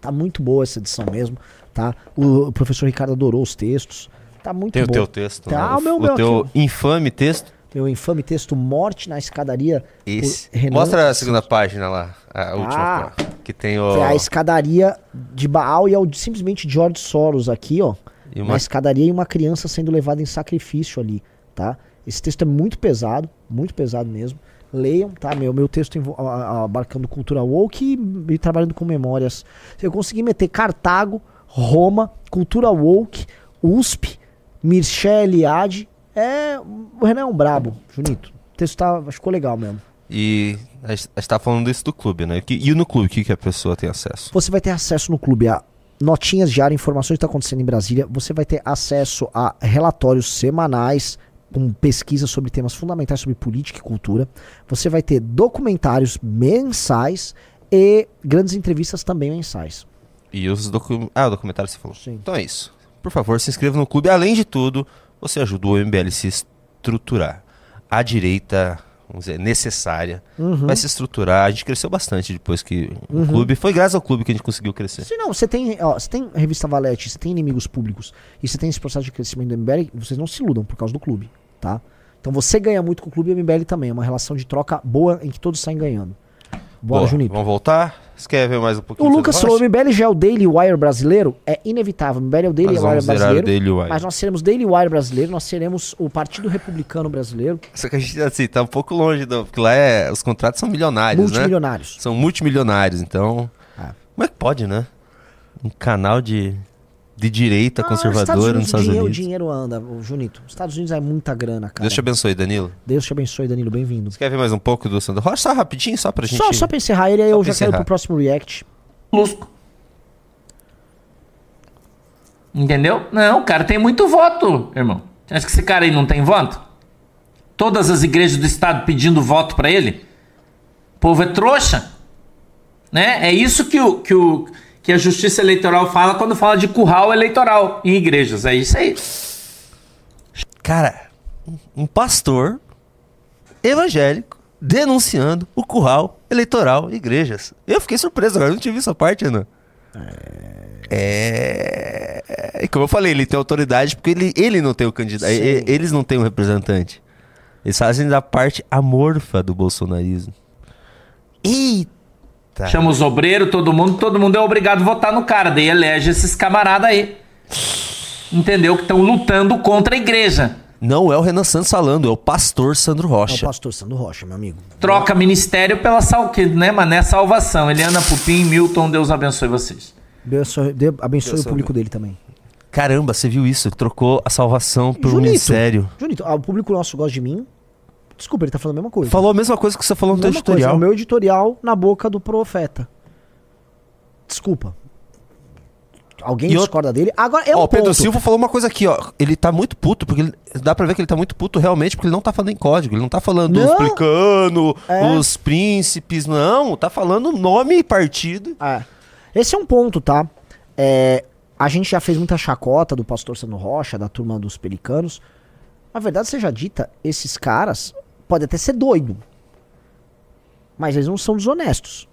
Tá muito boa essa edição mesmo, tá? O, o professor Ricardo adorou os textos. Tá muito Tem bom. o teu texto, Tá, né? o meu- o meu teu aqui, infame texto. Meu infame texto Morte na Escadaria. Esse. Renan Mostra a segunda página lá, a última. Ah. que tem o... É a escadaria de Baal e é o, simplesmente George Soros aqui, ó. E Uma uma... escadaria e uma criança sendo levada em sacrifício ali, tá? Esse texto é muito pesado, muito pesado mesmo. Leiam, tá? Meu, meu texto abarcando cultura woke e, e trabalhando com memórias. Eu consegui meter Cartago, Roma, cultura woke, USP, Mircea Eliade. É, o Renan é um brabo, Junito. O texto tá, ficou legal mesmo. E a gente tá falando isso do clube, né? E no clube, o que, que a pessoa tem acesso? Você vai ter acesso no clube a notinhas diárias, informações que está acontecendo em Brasília. Você vai ter acesso a relatórios semanais com pesquisas sobre temas fundamentais sobre política e cultura. Você vai ter documentários mensais e grandes entrevistas também mensais. E os docu... Ah, o documentário você falou. Sim. Então é isso. Por favor, se inscreva no clube. Além de tudo, você ajuda o MBL a se estruturar. A direita, vamos dizer, necessária, Uhum. vai se estruturar. A gente cresceu bastante depois que o clube. Foi graças ao clube que a gente conseguiu crescer. Se não, você tem, ó, você tem revista Valete, você tem inimigos públicos e você tem esse processo de crescimento do MBL, vocês não se iludam por causa do clube, tá? Então você ganha muito com o clube e o MBL também. É uma relação de troca boa em que todos saem ganhando. Bora, Boa, Junito. Vamos voltar? Você quer ver mais um pouquinho? O Lucas falou, o MBL já é o Daily Wire brasileiro? É inevitável. O MBL é o Daily Nós Wire brasileiro. Daily Wire. Mas nós seremos Daily Wire brasileiro, nós seremos o Partido Republicano brasileiro, Só que a gente, assim, tá um pouco longe, do, porque lá é, os contratos são milionários, né? multimilionários. São multimilionários, então... Ah. Como é que pode, né? um canal de, de direita Ah, conservadora nos Estados dinheiro, Unidos. O dinheiro anda, Junito. Os Estados Unidos é muita grana, cara. Deus te abençoe, Danilo. Deus te abençoe, Danilo. Bem-vindo. Você quer ver mais um pouco do Sandro Rocha? Só rapidinho, só pra gente... Só, só pra encerrar ele, aí Só eu já quero encerrar. pro próximo react. Lusco. Entendeu? Não, o cara tem muito voto, irmão. Você acha que esse cara aí não tem voto? Todas as igrejas do estado pedindo voto pra ele? O povo é trouxa. Né? É isso que, o, que, o, que a justiça eleitoral fala quando fala de curral eleitoral em igrejas. É isso aí. Cara, um pastor evangélico denunciando o curral eleitoral em igrejas. Eu fiquei surpreso agora, eu não tinha visto essa parte, Ana. É... é... Como eu falei, ele tem autoridade porque ele, ele não tem o candidato. Sim. Eles não têm um representante. Eles fazem da parte amorfa do bolsonarismo. Eita! Chama os obreiros, todo mundo, todo mundo é obrigado a votar no cara. Daí elege esses camaradas aí. Entendeu? Que estão lutando contra a igreja. Não é o Renan Santos falando, é o pastor Sandro É o Rocha. pastor Sandro Rocha, meu amigo. Troca ministério pela sal... né, mas não é salvação. Eliana Pupim, Milton, Deus abençoe vocês. Deus abençoe, Deus abençoe Deus o público dele também. Caramba, você viu isso? Trocou a salvação por um Junito, ministério. Junito, ah, o público nosso gosta de mim. Desculpa, ele tá falando a mesma coisa. Falou a mesma coisa que você falou no teu Mesma coisa, editorial. é o meu editorial na boca do profeta. Desculpa. Alguém E discorda dele? Agora, é Ó, o Pedro ponto. Silva falou uma coisa aqui, ó. Ele tá muito puto, porque ele- dá pra ver que ele tá muito puto realmente, porque ele não tá falando em código. Ele não tá falando Não. explicando É. os príncipes, não. Tá falando nome e partido. É. Esse é um ponto, tá? É, a gente já fez muita chacota do pastor Sandro Rocha, da turma dos pelicanos. A verdade seja dita, esses caras podem até ser doido. Mas eles não são desonestos.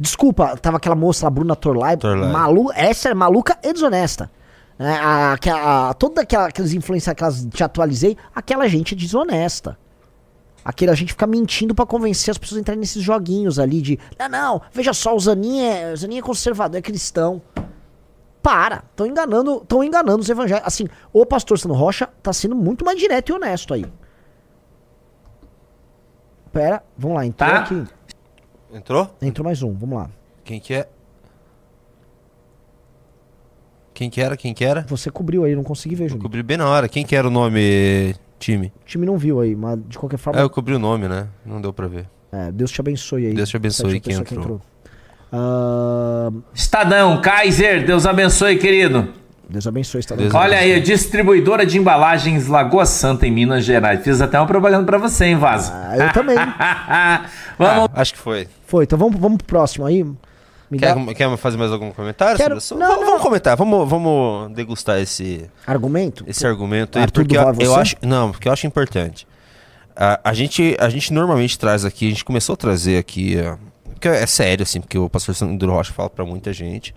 Desculpa, tava aquela moça lá, Bruna Torlai, Torlai. malu essa é maluca e desonesta. É, a, que a- a- toda aquela, aquelas influências que elas te atualizei, aquela gente é desonesta. Aquela gente fica mentindo pra convencer as pessoas a entrarem nesses joguinhos ali de. Não, não, veja só, o Zanin é, o Zanin é conservador, é cristão. Para! Estão enganando, estão enganando os evangélicos. Assim, o pastor Sandro Rocha tá sendo muito mais direto e honesto aí. Pera, vamos lá, entrou Tá. aqui. Entrou? Entrou mais um, vamos lá. Quem que é? Quem que era? Quem que era? Você cobriu aí, não consegui ver, Eu Júnior. cobri bem na hora. Quem que era o nome, time? O time não viu aí, mas de qualquer forma. É, eu cobri o nome, né? Não deu pra ver. é, Deus te abençoe aí. Deus te abençoe quem pessoa entrou. Ah, Estadão, Kaiser, Deus abençoe, querido. Deus abençoe, está Deus Olha aí, distribuidora de embalagens Lagoa Santa, em Minas Gerais. Fiz até uma propaganda pra você, hein, Vaza? Ah, eu também. Vamos. Ah, acho que foi. Foi, então vamos, vamos pro próximo aí. Quer, quer fazer mais algum comentário? Quero- sobre vamos, não. vamos comentar, vamos, vamos degustar esse, argumento? esse argumento aí, porque eu, eu acho. Não, porque eu acho importante. A, a, gente, a gente normalmente traz aqui, a gente começou a trazer aqui. ó, Porque é sério, assim, porque o pastor Sandro Rocha fala pra muita gente.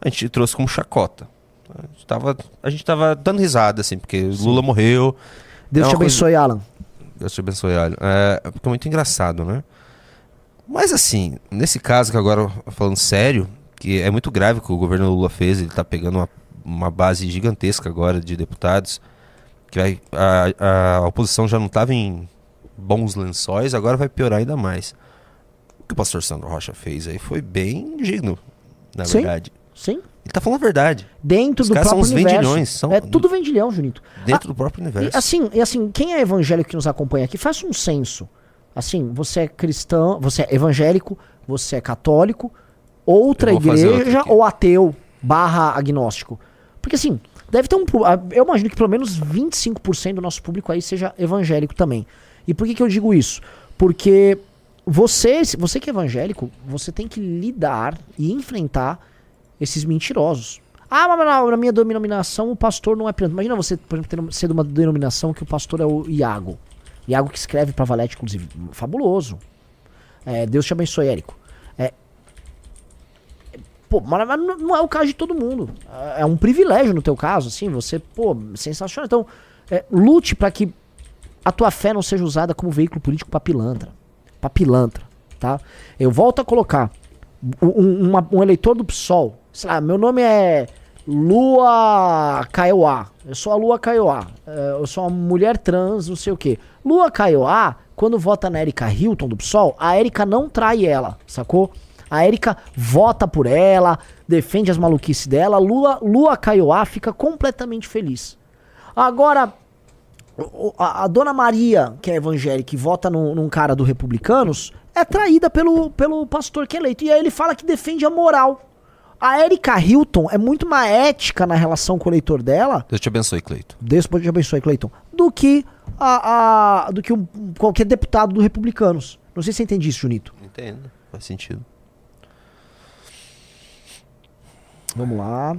A gente trouxe como chacota. A gente tava, a gente tava dando risada, assim, porque Lula morreu. Deus é te uma coisa- abençoe, Alan. Deus te abençoe, Alho. É, porque é muito engraçado, né? Mas assim, nesse caso que agora, falando sério, que é muito grave o que o governo Lula fez, ele tá pegando uma, uma base gigantesca agora de deputados, que vai, a, a oposição já não estava em bons lençóis, agora vai piorar ainda mais. O que o pastor Sandro Rocha fez aí foi bem digno, na Sim. verdade. Sim. Ele tá falando a verdade, Dentro Os do são próprio uns universo. vendilhões, são- É tudo vendilhão, Junito. dentro do próprio E universo. assim, e assim, quem é evangélico que nos acompanha aqui, faça um censo. Assim, você é cristão, você é evangélico, você é católico, outra igreja ou ateu barra agnóstico. Porque assim, deve ter um. ah, Eu imagino que pelo menos 25% do nosso público aí seja evangélico também. E por que, que eu digo isso? Porque você, você que é evangélico, você tem que lidar e enfrentar esses mentirosos. Ah, mas na, minha denominação o pastor não é preso. Imagina você, por exemplo, ser de uma denominação que o pastor é o Iago. Iago que escreve pra Valete, inclusive. Fabuloso. É, Deus te abençoe, Érico. É, pô, mas, não é o caso de todo mundo. É um privilégio no teu caso, assim. Você, pô, sensacional. Então, é, lute pra que a tua fé não seja usada como veículo político pra pilantra. Pra pilantra, tá? Eu volto a colocar um, uma- um eleitor do PSOL, sei lá, meu nome é Lua Kaiowá. Eu sou a Lua Kaiowá. É, eu sou uma mulher trans, não sei o quê. Lua Kaiowá, quando vota na Erika Hilton do PSOL, a Erika não trai ela, sacou? A Érica vota por ela, defende as maluquices dela. Lua, Lua Caioá fica completamente feliz. Agora, a, a, dona Maria, que é evangélica e vota num, num, cara do Republicanos, é traída pelo, pelo pastor que é eleito. E aí ele fala que defende a moral. A Erika Hilton é muito mais ética na relação com o eleitor dela. Deus te abençoe, Cleiton. Deus te abençoe, Cleiton. Do que, a, a do que um, qualquer deputado do Republicanos. Não sei se você entende isso, Junito. Entendo, faz sentido. Vamos lá.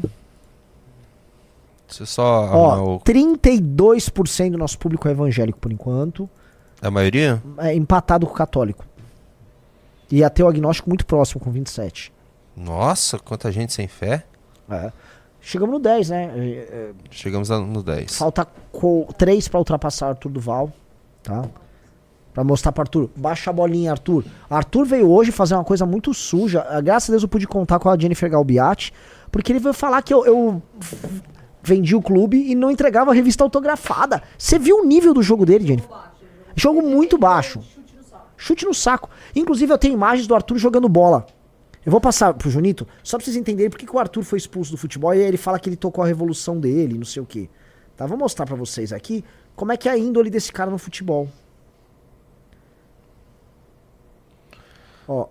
Você só. Ó, o... 32% do nosso público é evangélico por enquanto. A maioria? É empatado com o católico. E ateu agnóstico muito próximo, com 27%. Nossa, quanta gente sem fé. É. Chegamos no 10, né? É, é, Chegamos no 10. Falta 3 para ultrapassar o Arthur Duval, tá? Pra mostrar pro Arthur. Baixa a bolinha, Arthur. Arthur veio hoje fazer uma coisa muito suja. Ah, graças a Deus eu pude contar com a Jennifer Galbiati, porque ele veio falar que eu, eu vendi o clube e não entregava a revista autografada. Você viu o nível do jogo dele, Jennifer? Jogo muito baixo. Chute no saco. Inclusive eu tenho imagens do Arthur jogando bola. Eu vou passar pro Junito, só pra vocês entenderem por que, que o Arthur foi expulso do futebol e aí ele fala que ele tocou a revolução dele, não sei o quê. Tá? Vou mostrar para vocês aqui como é que é a índole desse cara no futebol. Ó,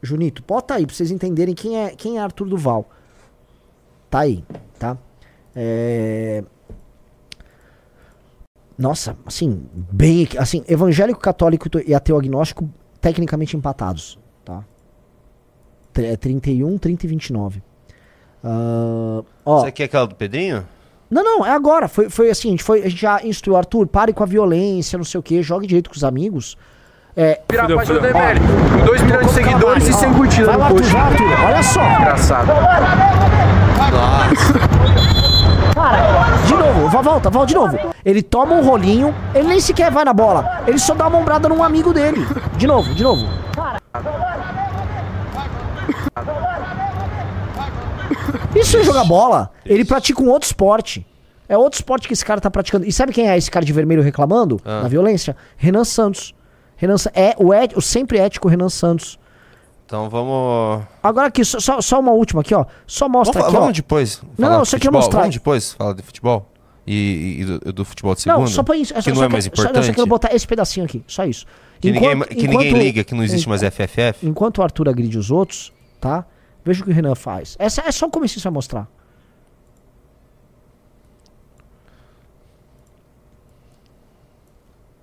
Junito, bota aí pra vocês entenderem quem é, quem é Arthur Duval. Tá aí, tá? É... Nossa, assim, bem. Assim, evangélico, católico e ateu agnóstico tecnicamente empatados. É 31, 30 e 29. Uh, ó, Você quer aquela do Pedrinho? Não, não, é agora. Foi, foi assim, a gente, foi, a gente já instruiu Arthur, pare com a violência, não sei o que, jogue direito com os amigos. É, Virar a página do ML. 2 milhões de seguidores e sem curtida vai, no Arthur, vai, Arthur, olha só. Engraçado. Cara, de novo, volta, volta de novo. Ele toma um rolinho, ele nem sequer vai na bola. Ele só dá uma ombrada num amigo dele. De novo, de novo. Cara. Isso é jogar bola. Ele pratica um outro esporte. É outro esporte que esse cara tá praticando. E sabe quem é esse cara de vermelho reclamando ah. na violência? Renan Santos. Renan é o, et, o sempre ético Renan Santos. Então vamos. Agora aqui, só, só uma última aqui, ó. Só mostra vamos, aqui. Vamos ó. depois. Não, não, só quer mostrar. Vamos depois falar de futebol? E, e do, do, futebol de segunda? Não, só põe isso. É que não é mais importante. Só, não, só quero botar esse pedacinho aqui. Só isso. Que, enquanto, ninguém, que enquanto, ninguém liga que não existe mais FFF. Enquanto o Arthur agride os outros, tá? Veja o que o Renan faz. Essa é só o começo que vai mostrar.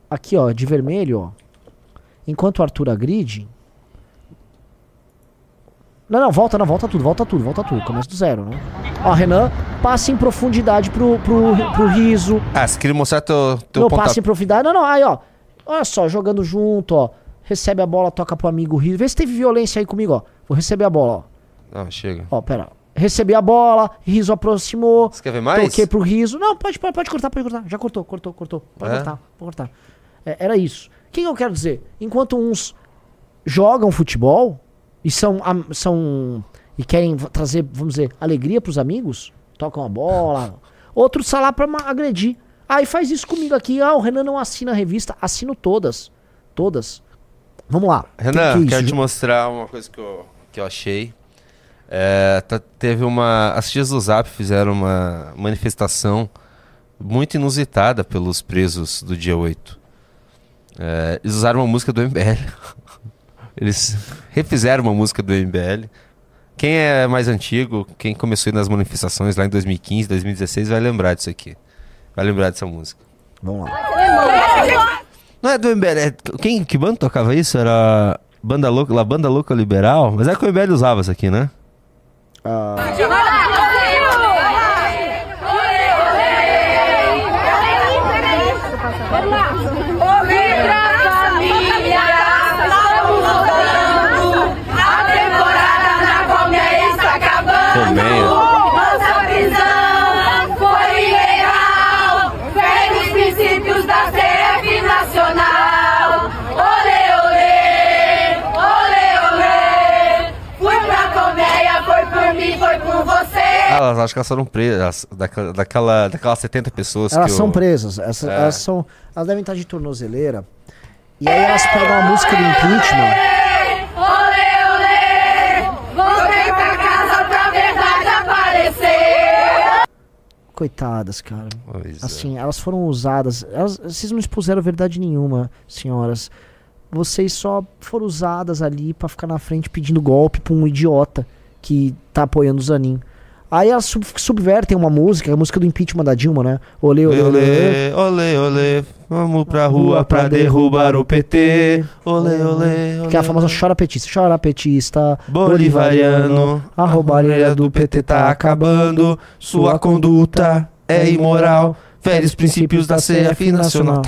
Aqui, ó, de vermelho, ó. Enquanto o Arthur agride. Não, não, volta, não, volta tudo, volta tudo, volta tudo. Começa do zero, né? Ó, Renan, passa em profundidade pro, pro, pro riso. Ah, você queria mostrar teu, teu Não, passa em profundidade. Não, não, aí, ó. Olha só, jogando junto, ó. Recebe a bola, toca pro amigo riso. Vê se teve violência aí comigo, ó. Vou receber a bola, ó. Ah, chega. Ó, pera. Recebi a bola, Riso aproximou. Você quer ver mais? Toquei pro Riso. Não, pode, pode, pode cortar, pode cortar. Já cortou, cortou, cortou. Pode é? cortar, pode cortar. É, era isso. O que, eu quero dizer? Enquanto uns jogam futebol e são, são e querem trazer, vamos dizer, alegria pros amigos, tocam a bola, outros lá pra agredir. Aí faz isso comigo aqui. Ah, o Renan não assina a revista. Assino todas. Todas. Vamos lá. Renan, que quero te mostrar uma coisa que eu, que eu achei. É, tá, teve uma. As tias do Zap fizeram uma manifestação muito inusitada pelos presos do dia 8. É, eles usaram uma música do MBL. Eles refizeram uma música do MBL. Quem é mais antigo, quem começou nas manifestações lá em 2015, 2016, vai lembrar disso aqui. Vai lembrar dessa música. Vamos lá. Não é do MBL. É, quem, que banda tocava isso? Era Banda Louca, La Banda Louca Liberal? Mas é que o MBL usava isso aqui, né? Uh... elas acham que elas foram presas, daquela, daquela, daquelas 70 pessoas. Elas são eu... presas, elas, é. elas, são, elas devem estar de tornozeleira. E aí elas pegam a música do impeachment. Coitadas, cara. Pois é. assim, é. elas foram usadas. Elas, vocês não expuseram verdade nenhuma, senhoras. Vocês só foram usadas ali para ficar na frente pedindo golpe pra um idiota que tá apoiando o Zanin. Aí elas sub- subvertem uma música, a música do impeachment da Dilma, né? Olê, olê, olê. olê. Olê, olê, vamos pra rua pra derrubar o PT. Olê, olê, olê. Que é a famosa chora petista. Chora petista, Bolivariano, a roubalheira do PT tá acabando. Sua conduta é imoral. Fere os princípios da CF nacional.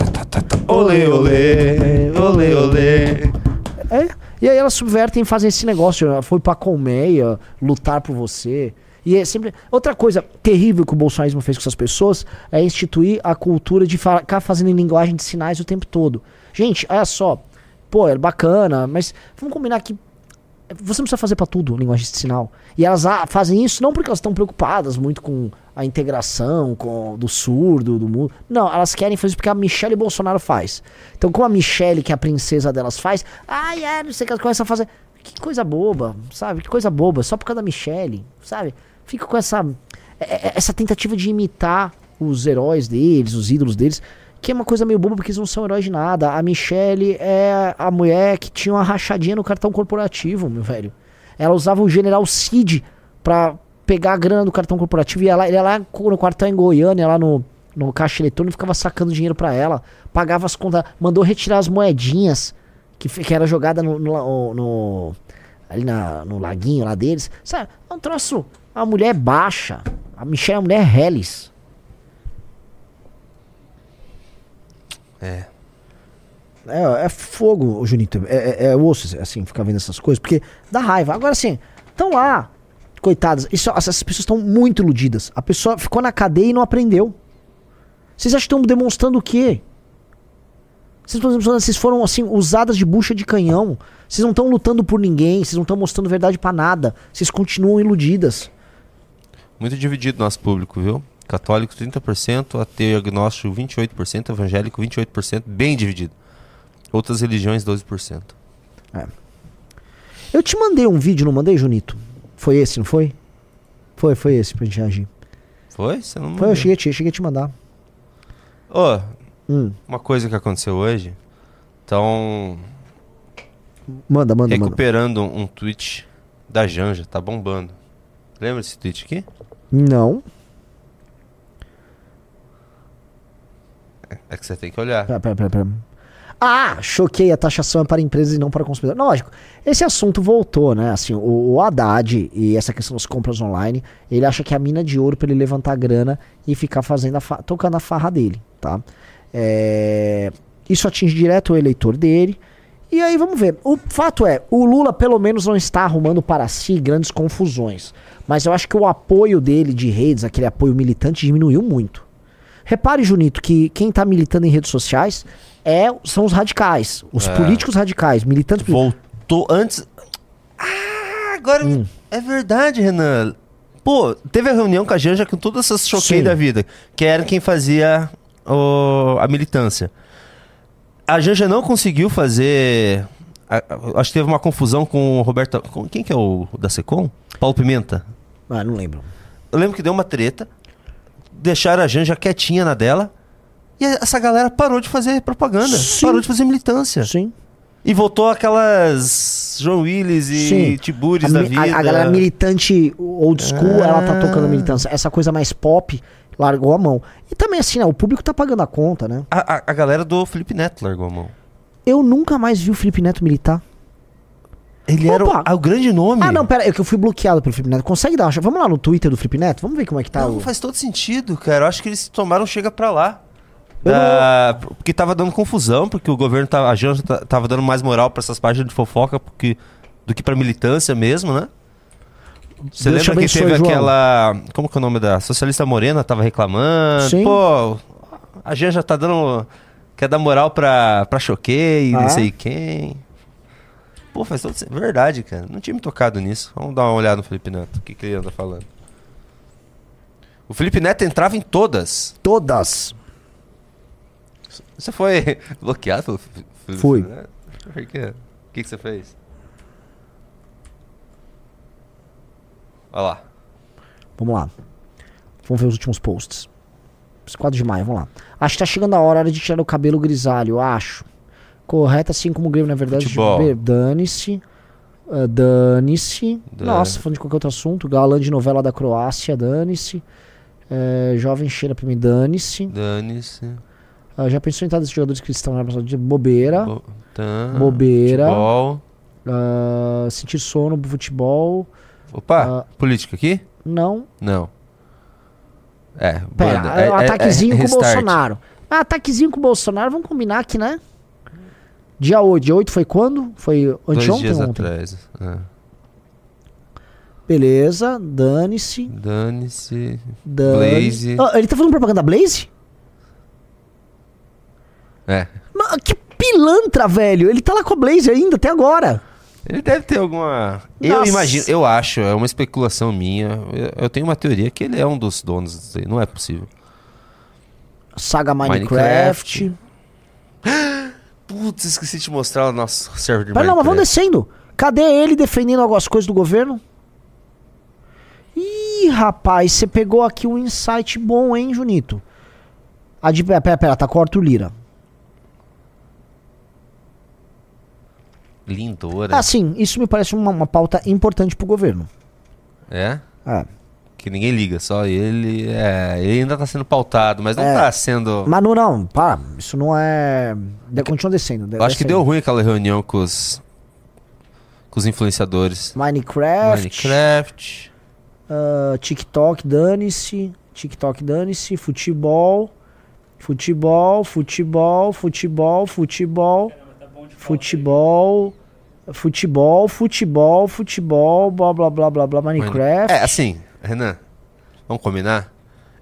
Olê, olê, olê, olê. É. E aí elas subvertem e fazem esse negócio. né? Foi pra colmeia, lutar por você. E é sempre. Outra coisa terrível que o bolsonarismo fez com essas pessoas é instituir a cultura de ficar fazendo em linguagem de sinais o tempo todo. Gente, olha só. Pô, é bacana, mas vamos combinar que você não precisa fazer pra tudo linguagem de sinal. E elas ah, fazem isso não porque elas estão preocupadas muito com a integração com, do surdo, do mundo. Não, elas querem fazer isso porque a Michelle Bolsonaro faz. Então, como a Michelle, que é a princesa delas, faz, ai, é, não sei o que, elas começam a fazer. Que coisa boba, sabe? Que coisa boba, só por causa da Michelle, sabe? Fica com essa, é- é- essa tentativa de imitar os heróis deles, os ídolos deles, que é uma coisa meio boba porque eles não são heróis de nada. A Michelle é a mulher que tinha uma rachadinha no cartão corporativo, meu velho. Ela usava o General Cid pra pegar a grana do cartão corporativo e ela, ele ia lá no quartel em Goiânia, lá no, no caixa eletrônico, ficava sacando dinheiro pra ela, pagava as contas, mandou retirar as moedinhas que, que era jogada no, no- no- ali na- no laguinho lá deles. Sabe, é um troço. A mulher é baixa. A Michelle é uma mulher reles. É. É, é fogo, Junito. É, é, é osso, assim, ficar vendo essas coisas, porque dá raiva. Agora, assim, estão lá, coitadas. Isso, essas pessoas estão muito iludidas. A pessoa ficou na cadeia e não aprendeu. Vocês acham que estão demonstrando o quê? Vocês, vocês foram, assim, usadas de bucha de canhão. Vocês não estão lutando por ninguém. Vocês não estão mostrando verdade pra nada. Vocês continuam iludidas. Muito dividido nosso público, viu? Católico 30%, ateu e agnóstico 28%, evangélico 28%, bem dividido. Outras religiões 12%. Eu te mandei um vídeo, não mandei, Junito? Foi esse, não foi? Foi, foi esse pra gente reagir. Foi? Você não Foi, eu cheguei, a te- cheguei a te mandar. Ô, Hum, uma coisa que aconteceu hoje. Estão manda, manda, manda. recuperando um tweet da Janja, tá bombando. Lembra desse tweet aqui? Não. É que você tem que olhar. Pera, pera, pera, pera. Ah, choquei, a taxação é para empresas e não para consumidores. Lógico, esse assunto voltou, né? Assim, o, o Haddad e essa questão das compras online, ele acha que é a mina de ouro para ele levantar grana e ficar fazendo a fa- tocando a farra dele, tá? É, Isso atinge direto o eleitor dele. E aí vamos ver. O fato é, o Lula pelo menos não está arrumando para si grandes confusões. Mas eu acho que o apoio dele de redes, aquele apoio militante, diminuiu muito. Repare, Junito, que quem tá militando em redes sociais é, são os radicais, os É. políticos radicais, militantes. Voltou antes. Ah, agora Hum. é verdade, Renan. Pô, teve a reunião com a Janja com todas essas choquei Sim. da vida, que era quem fazia o- a militância. A Janja não conseguiu fazer. a- a- acho que teve uma confusão com o Roberto. com- quem que é o da Secom? Paulo Pimenta. Ah, não lembro. Eu lembro que deu uma treta, deixaram a Janja quietinha na dela, e essa galera parou de fazer propaganda, Sim. parou de fazer militância. Sim. E voltou aquelas João Willis e Sim. Tibures da vida. a, a galera militante old school, ela tá tocando militância. Essa coisa mais pop, largou a mão. E também assim, né, o público tá pagando a conta, né? A, a- a galera do Felipe Neto largou a mão. Eu nunca mais vi o Felipe Neto militar. Ele era o, Opa! ah, o grande nome. Ah, não, pera, é que eu fui bloqueado pelo Felipe Neto. Consegue dar uma... Vamos lá no Twitter do Felipe Neto? Vamos ver como é que tá Não, o... faz todo sentido, cara. Eu acho que eles tomaram chega pra lá. Da- Porque tava dando confusão, porque o governo, tava, a Janja ta- tava dando mais moral pra essas páginas de fofoca porque, do que pra militância mesmo, né? Você Deus lembra que teve João. aquela. Como que é o nome da? Socialista Morena tava reclamando. Sim. Pô, a Janja tá dando. Quer dar moral pra, pra Choquei, Ah. não sei quem. Pô, faz todo. Verdade, cara. Não tinha me tocado nisso. Vamos dar uma olhada no Felipe Neto. O que, que ele anda falando? O Felipe Neto entrava em todas. Todas. Você foi bloqueado pelo Felipe Fui. Neto? Por quê? O que, que você fez? Olha lá. Vamos lá. Vamos ver os últimos posts. 4 de maio, vamos lá. Acho que tá chegando a hora de tirar o cabelo grisalho, acho. Correto, assim como o Grêmio, na verdade. Futebol. de- Dane-se. Ah, Dane-se. Dane. Nossa, falando de qualquer outro assunto. Galã de novela da Croácia, dane-se. É, jovem cheira pra mim, dane-se. Dane-se. Ah, já pensou em entrar desses jogadores que estão na passada de bobeira? Bo- tá. Bobeira. Futebol. Ah, sentir sono pro futebol? Opa, Ah. política aqui? Não. Não. É, Pera, é, um ataquezinho com o. Bolsonaro. Ah, ataquezinho com o Bolsonaro, vamos combinar aqui, né? Dia 8. Dia 8 foi quando? Foi Dois anteontem dias ou ontem? atrás. É. Beleza, dane-se. Dane-se. Dane Blaze. Ah, ele tá fazendo propaganda Blaze? É. Mas que pilantra, velho. Ele tá lá com a Blaze ainda, até agora. Ele deve ter alguma. Eu Nossa. imagino, eu acho, é uma especulação minha. Eu, eu tenho uma teoria que ele é um dos donos disso aí. Não é possível. Saga Minecraft. Minecraft. Putz, esqueci de mostrar o nosso server de Pera, não, mas vamos descendo. Cadê ele defendendo algumas coisas do governo? Ih, rapaz, você pegou aqui um insight bom, hein, Junito? A de, pera, pera, pera, tá com o Arthur Lira. Lindora. Ah, sim, isso me parece uma, uma pauta importante pro governo. É? É. Que ninguém liga, só ele. É, ele ainda tá sendo pautado, mas não É. tá sendo. Mas não, para, isso não é... De, continua descendo. de- Eu acho que deu ruim aquela reunião com os. Com os influenciadores. Minecraft, Minecraft. ah, TikTok, dane-se. TikTok, dane-se. Futebol. Futebol, futebol, futebol, futebol. Futebol. Futebol, futebol, futebol, blá blá blá blá blá, Minecraft. É, assim, Renan, vamos combinar?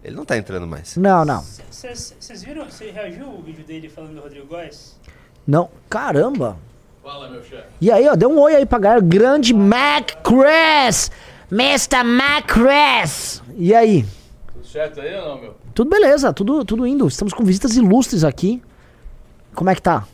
Ele não tá entrando mais. Não, não. Vocês viram? Você reagiu o vídeo dele falando do Rodrigo Góes? Não. Caramba. Fala, meu chefe. E aí, ó, deu um oi aí pra galera. Grande Mac Cress. Mr. Mac Cress. E aí? Tudo certo aí ou não, meu? Tudo beleza, tudo, tudo indo. Estamos com visitas ilustres aqui. Como é que tá?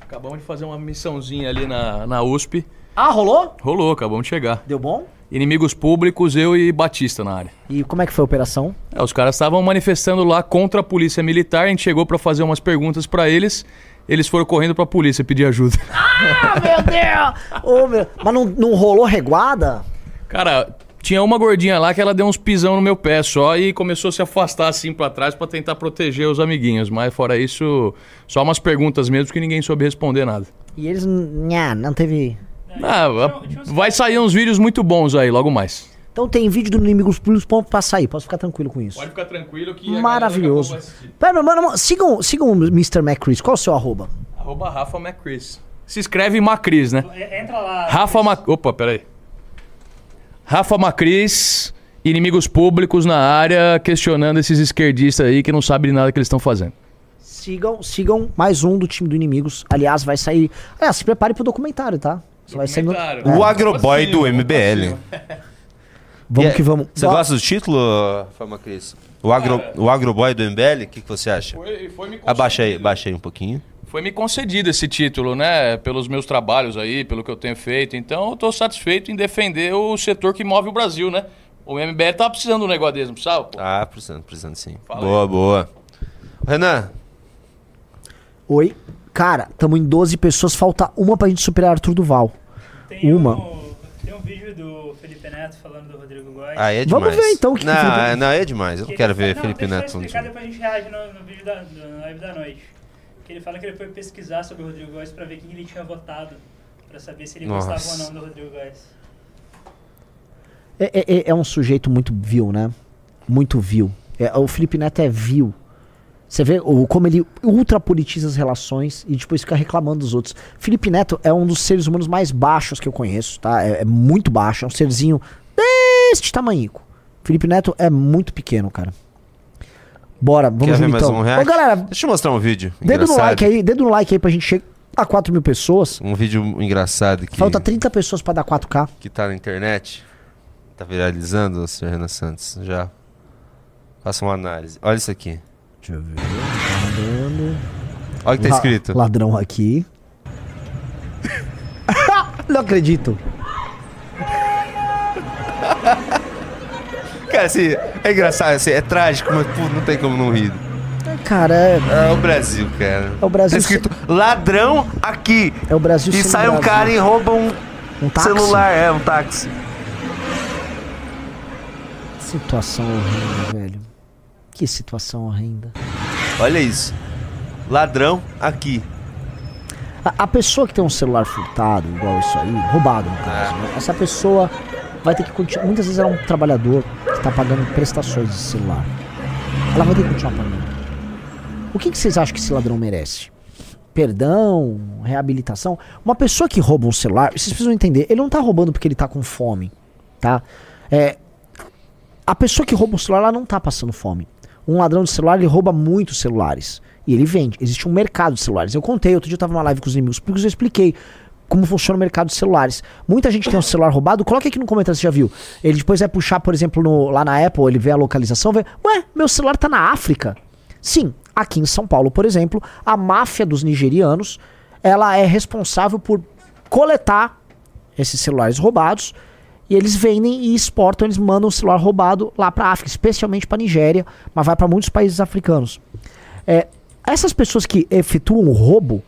Acabamos de fazer uma missãozinha ali na, na USP. Ah, rolou? Rolou, acabamos de chegar. Deu bom? Inimigos públicos, eu e Batista na área. E como é que foi a operação? É, os caras estavam manifestando lá contra a polícia militar, a gente chegou pra fazer umas perguntas pra eles, eles foram correndo pra polícia pedir ajuda. Ah, meu Deus! Ô, meu... Mas não, não rolou reguada? Cara, tinha uma gordinha lá que ela deu uns pisão no meu pé só e começou a se afastar assim pra trás pra tentar proteger os amiguinhos, mas fora isso, só umas perguntas mesmo que ninguém soube responder nada. E eles, nha, não teve... Ah, vai sair uns vídeos muito bons aí, logo mais. Então tem vídeo do Inimigos Públicos ponto pra sair, posso ficar tranquilo com isso. ficar tranquilo que Maravilhoso. Pera, mano, mano, sigam, sigam o Mr. McCris, qual é o seu arroba? Arroba Rafa Macris. Se escreve Macris, né? É, Entra lá. Rafa Mac... Opa, peraí. Rafa Macris, inimigos públicos na área, questionando esses esquerdistas aí que não sabem de nada que eles estão fazendo. Sigam, sigam mais um do time do Inimigos. Aliás, vai sair... É, se prepare pro documentário, tá? Vai ser no... Documentário. O Agroboy do MBL. Vamos é- que vamos. Você gosta do título, Fama Cris? O, agro, o Agroboy do MBL? O que, que você acha? Foi, foi me Abaixa aí, abaixa aí um pouquinho. Foi me concedido esse título, né? Pelos meus trabalhos aí, pelo que eu tenho feito. Então eu tô satisfeito em defender o setor que move o Brasil, né? O MBL tá precisando de um negócio desse, não precisava? pô? Ah, precisando, precisando sim. Fala boa, boa. Renan, Oi. Cara, tamo em 12 pessoas, falta uma pra gente superar Arthur Duval. Tem Uma. Um, tem um vídeo do Felipe Neto falando do Rodrigo Góes. aí é demais. Vamos ver, então, o que que não, Felipe- é, não, é demais. Eu não Que quero ele ver fala- Felipe não, Neto Deixa eu falando explicar, depois a gente reage no, no vídeo da, na live da noite. Que ele fala que ele foi pesquisar sobre o Rodrigo Góes pra ver quem ele tinha votado. Pra saber se ele Nossa. gostava ou não do Rodrigo Góes. É, é- é um sujeito muito vil, né? Muito vil. É, o Felipe Neto é vil. Você vê o, como ele ultrapolitiza as relações e depois fica reclamando dos outros. Felipe Neto é um dos seres humanos mais baixos que eu conheço, tá? É, é muito baixo, é um serzinho deste tamanhico. Felipe Neto é muito pequeno, cara. Bora, vamos Quer ver junto mais então. um react? Ô, galera, Deixa eu mostrar um vídeo dedo no like aí, dedo no like aí pra gente chegar a 4 mil pessoas. Um vídeo engraçado que, Falta 30 pessoas pra dar 4K. que tá na internet. Tá viralizando, senhor Renan Santos. Já. Faça uma análise. Olha isso aqui. Deixa eu ver. Olha o que tá La- escrito. Ladrão aqui. Não acredito. Cara, assim, é engraçado, assim, é trágico, mas pô, não tem como não rir. Cara, é, É o Brasil, cara. É o Brasil Tá escrito ladrão aqui. é o Brasil E sai um Brasil. cara e rouba um, Um celular, é, um táxi. Situação horrenda, velho. Que situação horrenda. Olha isso. Ladrão aqui. A, a pessoa que tem um celular furtado, igual isso aí, roubado no caso, né? essa pessoa vai ter que continuar. Muitas vezes ela é um trabalhador que está pagando prestações de celular. Ela vai ter que continuar pagando. O que, que vocês acham que esse ladrão merece? Perdão, reabilitação? Uma pessoa que rouba um celular, vocês precisam entender, ele não tá roubando porque ele tá com fome, tá? É, a pessoa que rouba um celular, ela não tá passando fome. Um ladrão de celular, ele rouba muitos celulares. E ele vende. Existe um mercado de celulares. Eu contei, outro dia eu tava numa live com os inimigos públicos, eu expliquei como funciona o mercado de celulares. Muita gente tem um celular roubado, coloca aqui no comentário se já viu. Ele depois vai puxar, por exemplo, no- lá na Apple, ele vê a localização, vê, ué, meu celular tá na África. Sim, aqui em São Paulo, por exemplo, a máfia dos nigerianos, ela é responsável por coletar esses celulares roubados e eles vendem e exportam, eles mandam o celular roubado lá para África, especialmente para Nigéria, mas vai para muitos países africanos. É, essas pessoas que efetuam o roubo,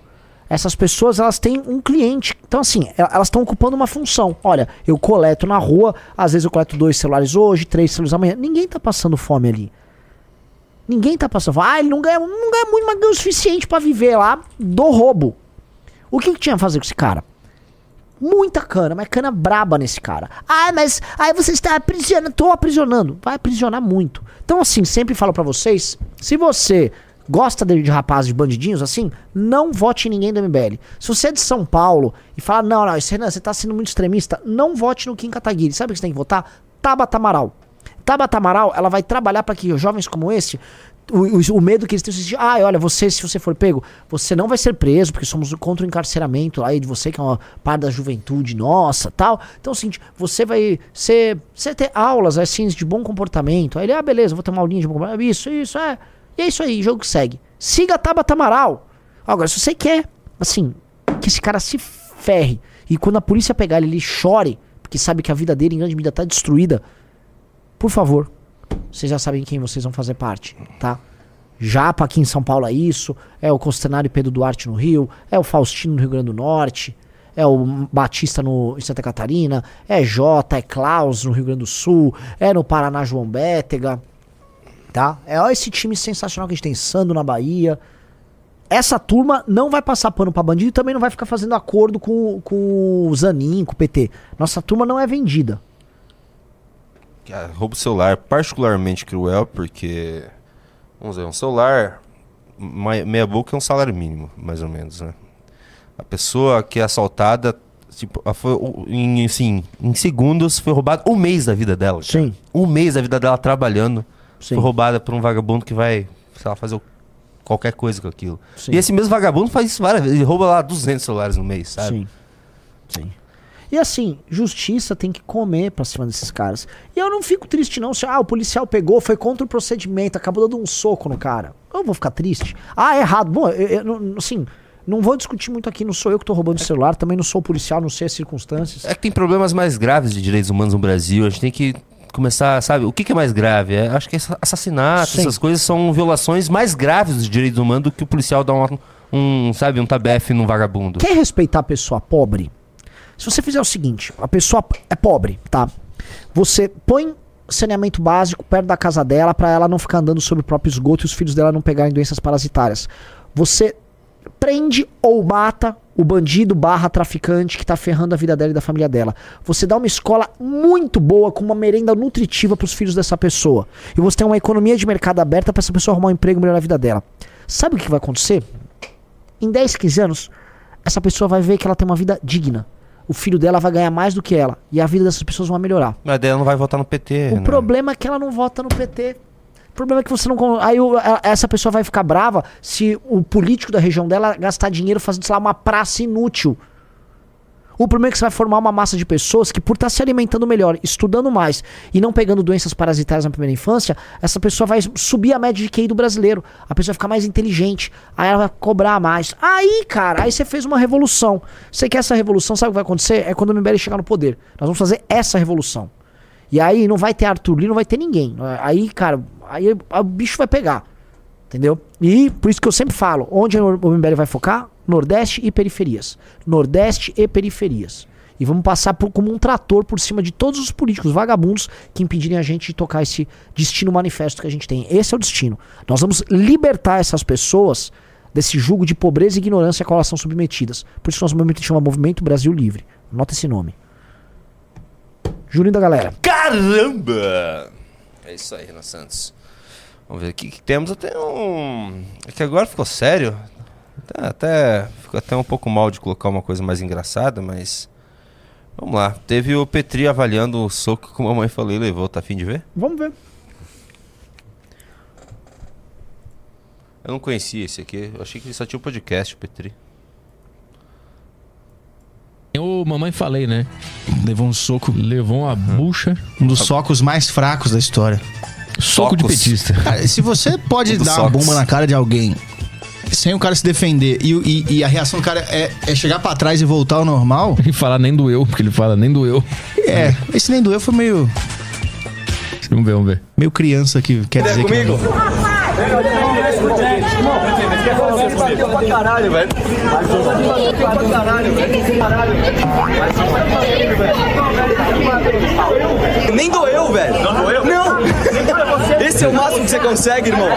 essas pessoas elas têm um cliente. Então assim, el- elas estão ocupando uma função. Olha, eu coleto na rua, às vezes eu coleto dois celulares hoje, três celulares amanhã. Ninguém tá passando fome ali. Ninguém tá passando fome. Ah, ele não ganha, não ganha muito, mas ganha o suficiente para viver lá do roubo. O que, que tinha a fazer com esse cara? Muita cana, mas cana braba nesse cara. Ah, mas aí você está aprisionando. Tô aprisionando. Vai aprisionar muito. Então, assim, sempre falo pra vocês: se você gosta de, de rapazes de bandidinhos assim, não vote em ninguém do MBL. Se você é de São Paulo e fala, não, não, Renan, você tá sendo muito extremista, não vote no Kim Kataguiri. Sabe o que você tem que votar? Tabata Amaral. Tabata Amaral, ela vai trabalhar para que jovens como esse, o, o- medo que eles têm, de, ah, olha, você, se você for pego, você não vai ser preso, porque somos contra o encarceramento aí de você, que é uma parte da juventude nossa, tal. Então seguinte, você vai ser, você ter aulas, assim, de bom comportamento. Aí ele, ah, beleza, vou ter uma aulinha de bom comportamento. Isso, isso, é. E é isso aí, jogo que segue. Siga a Tabata Amaral. Agora, se você quer, assim, que esse cara se ferre, e quando a polícia pegar ele, ele chore, porque sabe que a vida dele, em grande medida, tá destruída, por favor, vocês já sabem quem vocês vão fazer parte, tá? Japa aqui em São Paulo é isso, é o Constenário Pedro Duarte no Rio, é o Faustino no Rio Grande do Norte, é o Batista no, em Santa Catarina, é Jota, é Klaus no Rio Grande do Sul, é no Paraná João Bétega, tá? É ó, esse time sensacional que a gente tem, Sando na Bahia. Essa turma não vai passar pano pra bandido e também não vai ficar fazendo acordo com, com o Zanin, com o PT. Nossa turma não é vendida. Cara, roubo celular particularmente cruel, porque. Vamos dizer, um celular. Meia boca é um salário mínimo, mais ou menos, né? A pessoa que é assaltada, tipo, foi, em, assim, em segundos foi roubado um mês da vida dela. cara. Sim. Um mês da vida dela trabalhando. Sim. Foi roubada por um vagabundo que vai, sei lá, fazer qualquer coisa com aquilo. Sim. E esse mesmo vagabundo faz isso várias vezes. Ele rouba lá 200 celulares no mês, sabe? Sim. Sim. E assim, justiça tem que comer pra cima desses caras. E eu não fico triste, não. Se ah, o policial pegou, foi contra o procedimento, acabou dando um soco no cara. Eu vou ficar triste. Ah, é errado. Bom, eu, eu não- assim, não vou discutir muito aqui. Não sou eu que tô roubando o celular, também não sou policial, não sei as circunstâncias. É que tem problemas mais graves de direitos humanos no Brasil. A gente tem que começar, sabe? O que, que é mais grave? É, acho que é assassinato, Sim. essas coisas são violações mais graves dos direitos humanos do que o policial dar um, um sabe, um tabefe num vagabundo. Quer respeitar a pessoa pobre? Se você fizer o seguinte, a pessoa é pobre, tá? Você põe saneamento básico perto da casa dela pra ela não ficar andando sobre o próprio esgoto e os filhos dela não pegarem doenças parasitárias. Você prende ou mata o bandido barra traficante que tá ferrando a vida dela e da família dela. Você dá uma escola muito boa com uma merenda nutritiva pros filhos dessa pessoa. E você tem uma economia de mercado aberta pra essa pessoa arrumar um emprego e melhorar a vida dela. Sabe o que vai acontecer? Em 10, 15 anos, essa pessoa vai ver que ela tem uma vida digna. O filho dela vai ganhar mais do que ela. E a vida dessas pessoas vai melhorar. Mas ela não vai votar no PT. O né? problema é que ela não vota no PT. O problema é que você não. Aí essa pessoa vai ficar brava se o político da região dela gastar dinheiro fazendo, sei lá, uma praça inútil. O problema é que você vai formar uma massa de pessoas que, por estar se alimentando melhor, estudando mais e não pegando doenças parasitárias na primeira infância, essa pessoa vai subir a média de QI do brasileiro. A pessoa vai ficar mais inteligente. Aí ela vai cobrar mais. Aí, cara, aí você fez uma revolução. Você quer essa revolução, sabe o que vai acontecer? É quando o MBL chegar no poder. Nós vamos fazer essa revolução. E aí não vai ter Arthur Lee, não vai ter ninguém. Aí, cara, aí o bicho vai pegar. Entendeu? E por isso que eu sempre falo, onde o MBL vai focar? Nordeste e periferias. Nordeste e periferias. E vamos passar por, como um trator por cima de todos os políticos vagabundos que impedirem a gente de tocar esse destino manifesto que a gente tem. Esse é o destino. Nós vamos libertar essas pessoas desse jugo de pobreza e ignorância a qual elas são submetidas. Por isso nosso movimento chama Movimento Brasil Livre. Anota esse nome. Julinho da galera. Caramba! É isso aí, Renan Santos. Vamos ver aqui que temos até um. É que agora ficou sério. Até, até ficou até um pouco mal de colocar uma coisa mais engraçada, mas. Vamos lá. Teve o Petri avaliando o soco que a mamãe falou e levou. Tá afim de ver? Vamos ver. Eu não conhecia esse aqui. Eu achei que ele só tinha o um podcast, o Petri. Eu, mamãe, falei, né? Levou um soco. Levou uma bucha. Um dos socos mais fracos da história. Soco de petista. Cara, se você pode dar socos. uma bomba na cara de alguém sem o cara se defender e, e- e a reação do cara é, é chegar pra trás e voltar ao normal, E falar nem doeu, porque ele fala nem doeu. é. Esse nem doeu foi meio, Vamos ver, vamos ver. meio criança que quer dizer que. não doeu. Nem doeu, velho. Não doeu? Não. Esse é o máximo que você consegue, irmão.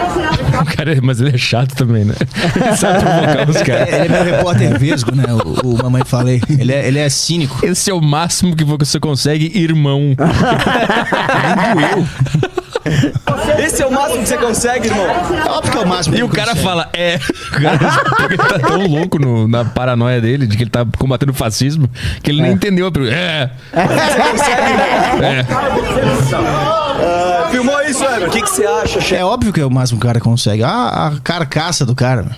Cara, mas ele é chato também, né? Ele sabe provocar os caras. Ele é meu repórter vesgo, né? O, o mamãe falei. Ele é, ele é cínico. Esse é o máximo que você consegue, irmão. Esse é o máximo que você consegue, irmão. É óbvio que é o máximo. E o cara fala, é. O cara porque ele tá tão louco no- na paranoia dele, de que ele tá combatendo o fascismo, que ele nem entendeu a pergunta. É. É. Ah, filmou isso, Ever? O que, que você acha, chefe? É óbvio que é o máximo que o cara consegue. Ah, a carcaça do cara. meu.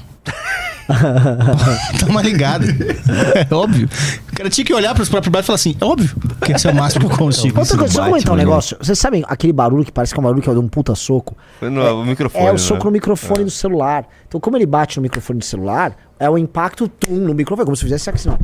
Toma ligado. É óbvio. O cara tinha que olhar pros próprios braços e falar assim: é óbvio que esse é o máximo que eu consigo. Outra coisa, deixa eu bate, comentar um negócio. Vocês sabem aquele barulho que parece que é um barulho que é de um puta soco? Foi no o microfone. É o né? soco no microfone do celular. Então, como ele bate no microfone do celular, é o impacto tum, no microfone, como se fizesse assim, ó.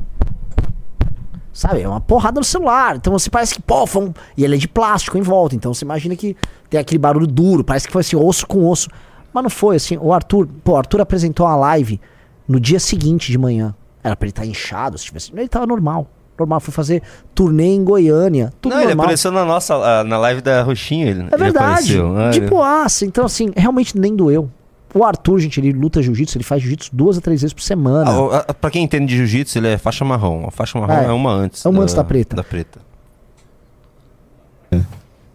Sabe? É uma porrada no celular. Então você parece que, pô, foi um... E ele é de plástico em volta. Então você imagina que tem aquele barulho duro, parece que foi assim, osso com osso. Mas não foi assim. O Arthur, pô, o Arthur apresentou uma live no dia seguinte de manhã. Era pra ele estar inchado, se tivesse. Ele tava normal. Normal. Foi fazer turnê em Goiânia. Tudo Não, ele normal. apareceu na nossa, na live da Roxinha. Ele, É ele verdade. apareceu. Ah, De ele- boaça. Então, assim, realmente nem doeu. O Arthur, gente, ele luta jiu-jitsu, ele faz jiu-jitsu duas a três vezes por semana. Ah, pra quem entende de jiu-jitsu, ele é faixa marrom. A faixa marrom É. é, uma antes. É uma antes da preta. Da preta.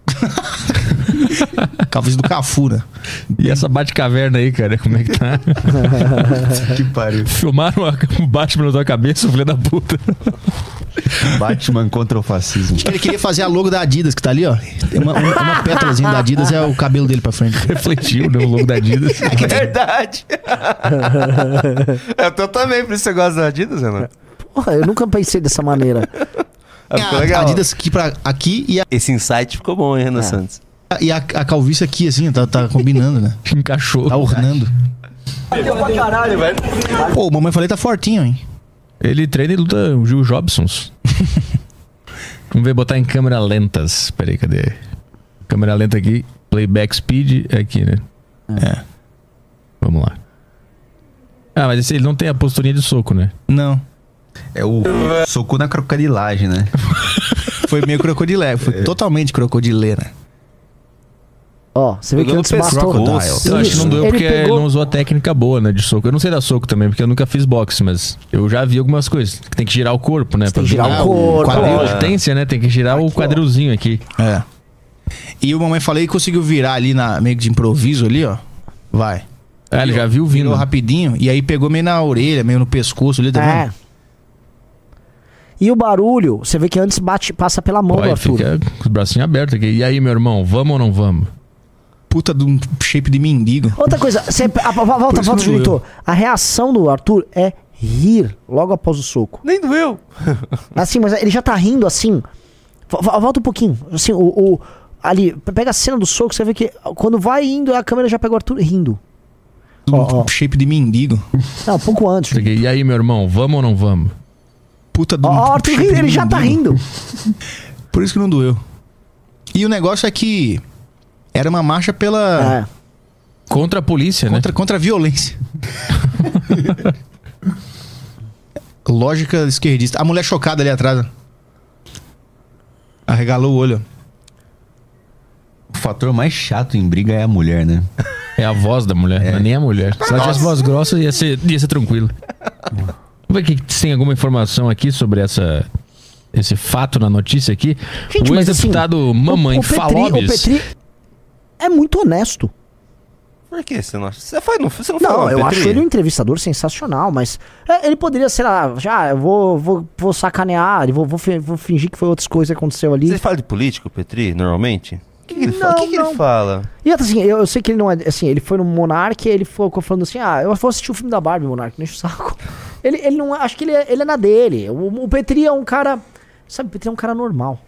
Talvez do Cafu, né? E essa bate-caverna aí, cara, como é que tá? Que pariu. Filmaram o Batman na tua cabeça, filho da puta. Batman contra o fascismo. Acho que ele queria fazer a logo da Adidas, que tá ali, ó. Tem uma, uma, uma pétalazinha da Adidas, é o cabelo dele pra frente. Refletiu, né? O logo da Adidas. É verdade. eu tô também, por isso você gosta da Adidas, Renan? Porra, eu nunca pensei dessa maneira. Ah, Tem ficou a, legal. Adidas aqui, pra, aqui e, a, Esse insight ficou bom, hein, Renan É. Santos? e a, a calvície aqui, assim, tá, tá combinando, né? Encaixou. Tá ornando. Pra caralho, velho. Pô, o mamãe falei tá fortinho, hein? Ele treina e luta o Gil Jobsons. Vamos ver, botar em câmera lentas. Peraí, cadê? Câmera lenta aqui. Playback speed é aqui, né? É. Vamos lá. Ah, mas esse, ele não tem a posturinha de soco, né? Não. É o soco na crocodilagem, né? Foi meio crocodilé. Foi totalmente crocodilê, né? Ó, você vê que antes pescoço. Eu acho que não doeu Ele porque ele pegou- não usou a técnica boa, né? De soco. Eu não sei dar soco também, porque eu nunca fiz boxe, mas eu já vi algumas coisas. Tem que girar o corpo, né? Você tem que Pra girar virar o corpo, Quadril, né? Tem que girar o quadrilzinho aqui. É. E o mamãe falei conseguiu virar ali na meio que de improviso ali, ó. Vai. Ah, ele já viu vindo. Virou rapidinho e aí pegou meio na orelha, meio no pescoço ali, tá É. vendo? E o barulho, você vê que antes bate, passa pela mão do Arthur. fica com os bracinhos abertos aqui. E aí, meu irmão, vamos ou não vamos? Puta de um shape de mendigo. Outra coisa, você, a, a- volta, volta. Julito. A reação do Arthur é rir logo após o soco. Nem doeu. Assim, mas ele já tá rindo assim. Vo- vo- Volta um pouquinho. Assim, o, o- ali, pega a cena do soco, você vê que quando vai indo, a câmera já pega o Arthur rindo. De um Ó, ó. shape de mendigo. Não, um pouco antes. E aí, meu irmão, vamos ou não vamos? Puta um Ó, rindo, ele já tá rindo. Por isso que não doeu. E o negócio é que era uma marcha pela. É. Contra a polícia, né? Contra, contra a violência. Lógica esquerdista. A mulher chocada ali atrás. Arregalou o olho. O fator mais chato em briga é a mulher, né? É a voz da mulher, não é nem a mulher. Se ela tivesse voz grossa, ia ser, ia ser tranquilo. Vamos ver se tem alguma informação aqui sobre essa, esse fato na notícia aqui. Gente, o mas ex-deputado assim, Mamãe o, o Petri, Falobis. O Petri é muito honesto. Por que você não acha? Você, foi, não, você não falou, Não, eu Petri? acho ele um entrevistador sensacional, mas é, ele poderia ser lá, já, eu vou, vou, vou sacanear, vou, vou, vou fingir que foi outras coisas que aconteceu ali. Você fala de político, Petri, normalmente? O que, que ele Não, fala? O que, que não. ele fala? E assim, eu, eu sei que ele não é. Assim, ele foi no Monark e ele ficou falando assim: ah, eu vou assistir o filme da Barbie, Monark, enche o saco. Ele, ele não. Acho que ele é, ele é na dele. O, o Petri é um cara. Sabe, o Petri é um cara normal.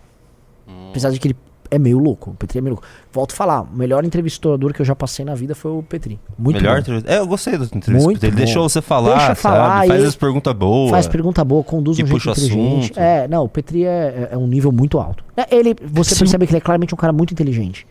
Apesar de que ele é meio louco. O Petri é meio louco. Volto a falar, o melhor entrevistador que eu já passei na vida foi o Petri. Muito Melhor bom. entrevista? É, eu gostei da entrevista. Muito ele bom. deixou você falar, Deixa falar, sabe? Faz as perguntas boas. Faz pergunta boa, conduz um jeito inteligente. assunto. É, não, o Petri é, é um nível muito alto. É, Ele, você Sim. percebe que ele é claramente um cara muito inteligente.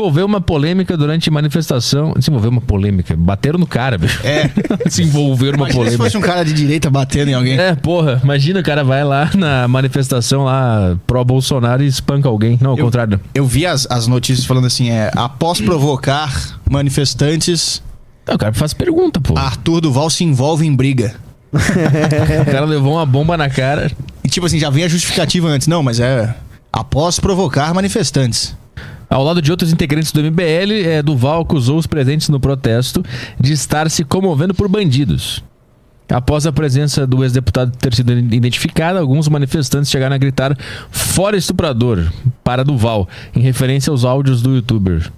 Envolveu uma polêmica durante manifestação. Se envolveu uma polêmica. Bateram no cara, bicho. É. Se envolveram uma Imagina se polêmica. fosse um cara de direita batendo em alguém. É, porra, imagina o cara vai lá na manifestação lá pró-Bolsonaro e espanca alguém. Não, ao Eu- contrário. Eu vi as, as notícias falando assim: é, após provocar manifestantes, Não, o cara faz pergunta, pô. Arthur Duval se envolve em briga. O cara levou uma bomba na cara. E tipo assim, já vem a justificativa antes. Não, mas é. Após provocar manifestantes. Ao lado de outros integrantes do MBL, é, Duval acusou os presentes no protesto de estar se comovendo por bandidos. Após a presença do ex-deputado ter sido identificada, alguns manifestantes chegaram a gritar fora estuprador para Duval, em referência aos áudios do youtuber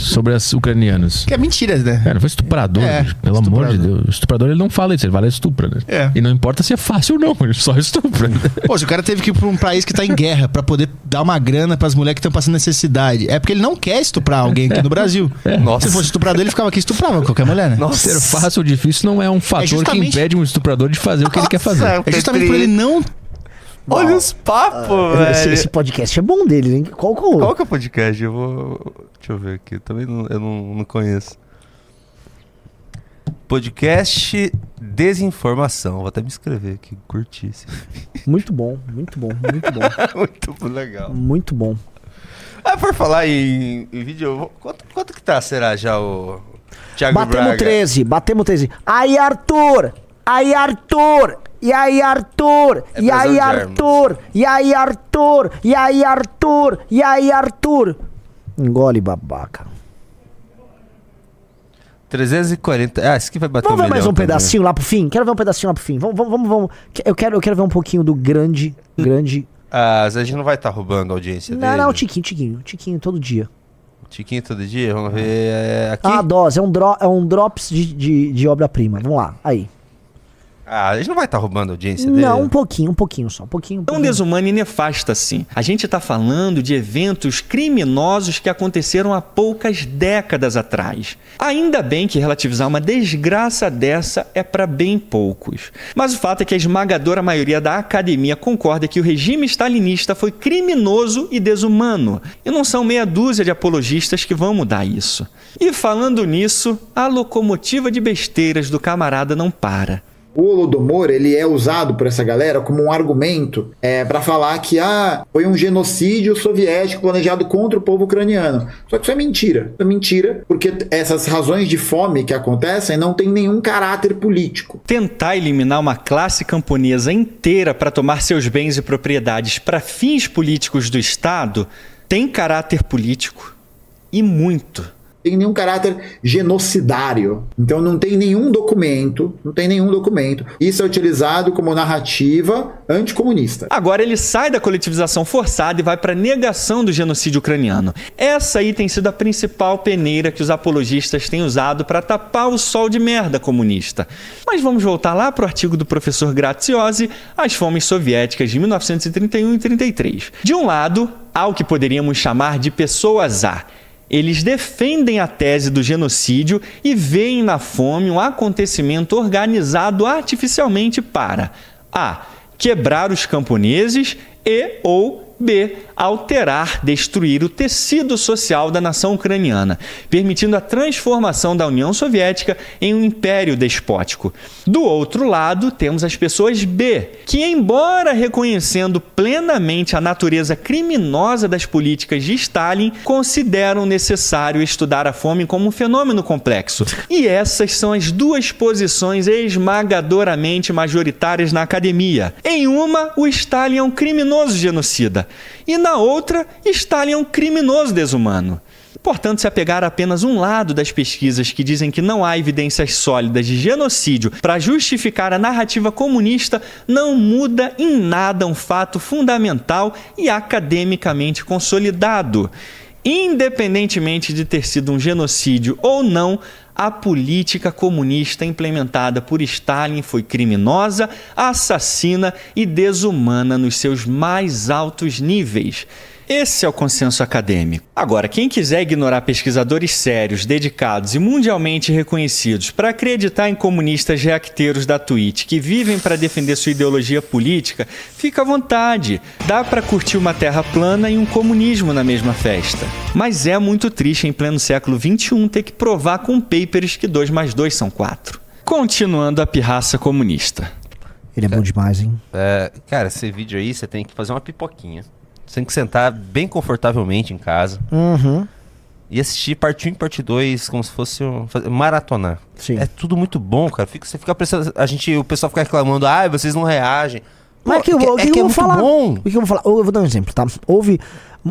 sobre as ucranianas. Que é mentira, né? Cara, foi estuprador, É, pelo amor de estuprador. Deus. Estuprador ele não fala isso, ele fala estupra, né? É. E não importa se é fácil ou não, ele só estupra. Pô, se o cara teve que ir pra um país que tá em guerra pra poder dar uma grana pras mulheres que estão passando necessidade, é porque ele não quer estuprar alguém aqui no Brasil. Nossa. Se fosse estuprador, ele ficava aqui e estuprava qualquer mulher, né? Ser fácil ou difícil não é um fator que justamente- impede um estuprador de fazer o que ele quer fazer. É justamente por ele não. Olha os papos, Esse, velho. esse podcast é bom deles, hein? Qual, qual, Qual que é o podcast? Eu vou. Deixa eu ver aqui. Também não, eu não, não conheço. Podcast Desinformação. Vou até me inscrever aqui. Curti esse. Muito bom, muito bom, muito bom. Muito legal. muito bom. Ah, por falar em, em vídeo, vou- quanto, quanto que tá, será já o Thiago Batemos Braga? 13, batemos 13. Aí, Arthur! Aí, Arthur! E aí, Arthur? É e aí, Arthur? E aí, Arthur? E aí, Arthur? E aí, Arthur? Engole, babaca. 340. Ah, esse aqui vai bater Vamos um ver mais um também. pedacinho lá pro fim? Quero ver um pedacinho lá pro fim. Vamos, vamos, vamos. vamos. Eu, quero, eu quero ver um pouquinho do grande, grande. Ah, a gente não vai estar roubando a audiência Não, dele. não, Tiquinho, Tiquinho. Tiquinho todo dia. Tiquinho todo dia, vamos ver é, aqui. Ah, dose, é um, dro é um drops de, de, de obra-prima. Vamos lá, aí. Ah, a gente não vai estar roubando a audiência dele. Não, um pouquinho, um pouquinho só. Um pouquinho. Um Tão pouquinho. desumana e nefasta assim. A gente está falando de eventos criminosos que aconteceram há poucas décadas atrás. Ainda bem que relativizar uma desgraça dessa é para bem poucos. Mas o fato é que a esmagadora maioria da academia concorda que o regime stalinista foi criminoso e desumano. E não são meia dúzia de apologistas que vão mudar isso. E falando nisso, a locomotiva de besteiras do camarada não para. O Holodomor, ele é usado por essa galera como um argumento é, para falar que ah, foi um genocídio soviético planejado contra o povo ucraniano. Só que isso é mentira. Isso é mentira, porque essas razões de fome que acontecem não têm nenhum caráter político. Tentar eliminar uma classe camponesa inteira para tomar seus bens e propriedades para fins políticos do Estado tem caráter político e muito. Tem nenhum caráter genocidário. Então não tem nenhum documento, não tem nenhum documento. Isso é utilizado como narrativa anticomunista. Agora ele sai da coletivização forçada e vai para a negação do genocídio ucraniano. Essa aí tem sido a principal peneira que os apologistas têm usado para tapar o sol de merda comunista. Mas vamos voltar lá para o artigo do professor Graziosi, As Fomes Soviéticas de 1931 e 33. De um lado, há o que poderíamos chamar de pessoas A. Eles defendem a tese do genocídio e veem na fome um acontecimento organizado artificialmente para a. quebrar os camponeses e ou B. Alterar, destruir o tecido social da nação ucraniana, permitindo a transformação da União Soviética em um império despótico. Do outro lado, temos as pessoas B, que, embora reconhecendo plenamente a natureza criminosa das políticas de Stalin, consideram necessário estudar a fome como um fenômeno complexo. E essas são as duas posições esmagadoramente majoritárias na academia. Em uma, o Stalin é um criminoso genocida, e na outra, Stalin é um criminoso desumano. Portanto, se apegar a apenas um lado das pesquisas que dizem que não há evidências sólidas de genocídio para justificar a narrativa comunista, não muda em nada um fato fundamental e academicamente consolidado. Independentemente de ter sido um genocídio ou não, a política comunista implementada por Stalin foi criminosa, assassina e desumana nos seus mais altos níveis. Esse é o consenso acadêmico. Agora, quem quiser ignorar pesquisadores sérios, dedicados e mundialmente reconhecidos para acreditar em comunistas reacteiros da Twitch que vivem para defender sua ideologia política, fica à vontade. Dá para curtir uma terra plana e um comunismo na mesma festa. Mas é muito triste em pleno século XXI ter que provar com papers que 2 mais 2 são 4. Continuando a pirraça comunista. Ele é bom demais, hein? É, cara, esse vídeo aí você tem que fazer uma pipoquinha. Você tem que sentar bem confortavelmente em casa. Uhum. E assistir parte 1 e parte 2 como se fosse um, maratonar. Sim. É tudo muito bom, cara. Fica, você fica pensando. A gente, o pessoal fica reclamando, ah, vocês não reagem. Mas Pô, que, eu- é o que, que eu é vou muito falar? bom. O que eu vou falar? Eu vou dar um exemplo, tá? Houve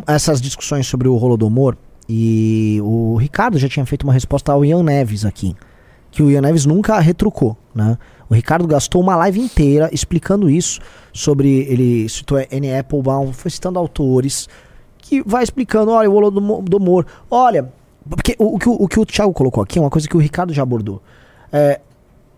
essas discussões sobre o Holodomor e o Ricardo já tinha feito uma resposta ao Ian Neves aqui, que o Ian Neves nunca retrucou, né? O Ricardo gastou uma live inteira explicando isso sobre ele citou N. Applebaum, foi citando autores que vai explicando, olha, o Holodomor, olha, porque o, o que o, o que o Thiago colocou aqui é uma coisa que o Ricardo já abordou. É,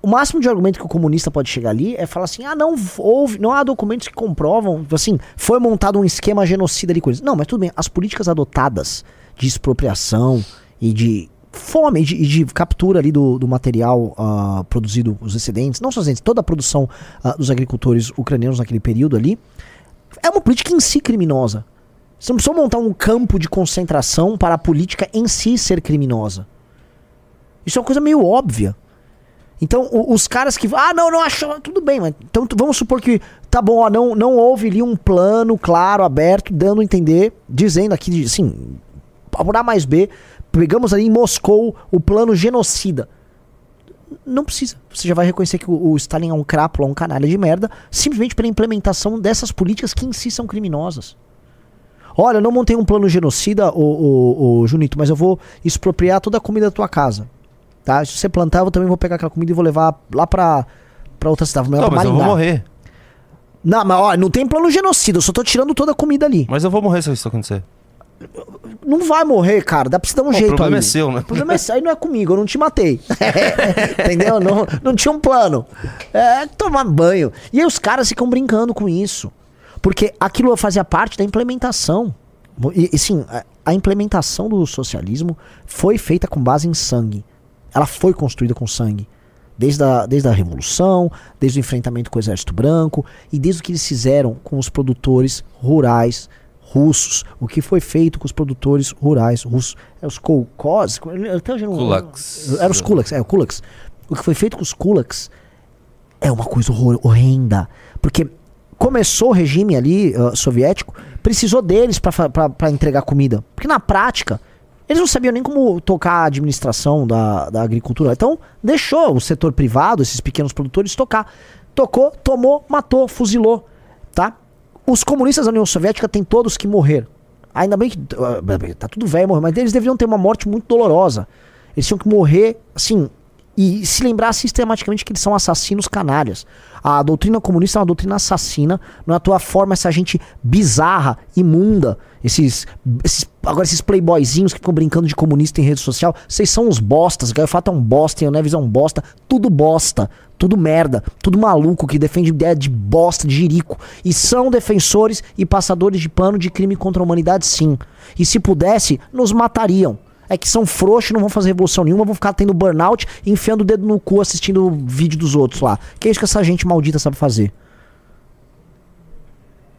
o máximo de argumento que o comunista pode chegar ali é falar assim: ah, não houve, não há documentos que comprovam, assim, foi montado um esquema genocida de coisas. Não, mas tudo bem, as políticas adotadas de expropriação e de fome de, de captura ali do, do material ah, produzido, os excedentes, não só excedentes, toda a produção ah, dos agricultores ucranianos naquele período ali, é uma política em si criminosa. Você não precisa montar um campo de concentração para a política em si ser criminosa. Isso é uma coisa meio óbvia. Então, o- os caras que. Ah, não, não achou. Tudo bem, mas. Então, vamos supor que. Tá bom, ó, não, não houve ali um plano claro, aberto, dando a entender, dizendo aqui, assim. Por A mais B, pegamos ali em Moscou o plano genocida. Não precisa. Você já vai reconhecer que o, o Stalin é um crápula, um canalha de merda, simplesmente pela implementação dessas políticas que em si são criminosas. Olha, eu não montei um plano genocida, ô, ô, ô, Junito, mas eu vou expropriar toda a comida da tua casa. Tá? Se você plantar, eu também vou pegar aquela comida e vou levar lá pra, pra outra cidade. Vou Não, mas eu vou morrer. Não, mas ó, não tem plano genocida, eu só tô tirando toda a comida ali. Mas eu vou morrer se isso acontecer. Não vai morrer, cara. Dá pra você dar um Pô, o jeito problema aí. é seu, né? O problema é seu, aí não é comigo, eu não te matei. Entendeu? Não, não tinha um plano. É tomar banho. E aí os caras ficam brincando com isso. Porque aquilo fazia parte da implementação. E, e sim, a, a implementação do socialismo foi feita com base em sangue. Ela foi construída com sangue. Desde a, desde a Revolução, desde o enfrentamento com o Exército Branco e desde o que eles fizeram com os produtores rurais russos. O que foi feito com os produtores rurais russos. É os kolkhozes. até hoje não- Kulaks. Era os kulaks, é, o kulaks. O que foi feito com os kulaks é uma coisa horrenda. Porque começou o regime ali ah, soviético, precisou deles pra entregar comida. Porque na prática, eles não sabiam nem como tocar a administração da, da agricultura. Então, deixou o setor privado, esses pequenos produtores, tocar. Tocou, tomou, matou, fuzilou. Tá? Os comunistas da União Soviética têm todos que morrer. Ainda bem que. ah, Tá tudo velho morrer, mas eles deveriam ter uma morte muito dolorosa. Eles tinham que morrer, assim, e se lembrar sistematicamente que eles são assassinos canalhas. A doutrina comunista é uma doutrina assassina, não é tua forma essa gente bizarra, imunda, esses, esses agora esses playboyzinhos que ficam brincando de comunista em rede social, vocês são uns bostas, Gaiofato é um bosta, o Neves é um bosta, tudo bosta, tudo merda, tudo maluco que defende ideia de bosta, de jirico, e são defensores e passadores de pano de crime contra a humanidade sim. E se pudesse, nos matariam. É que são frouxos, não vão fazer revolução nenhuma, vão ficar tendo burnout e enfiando o dedo no cu assistindo o vídeo dos outros lá. Que é isso que essa gente maldita sabe fazer.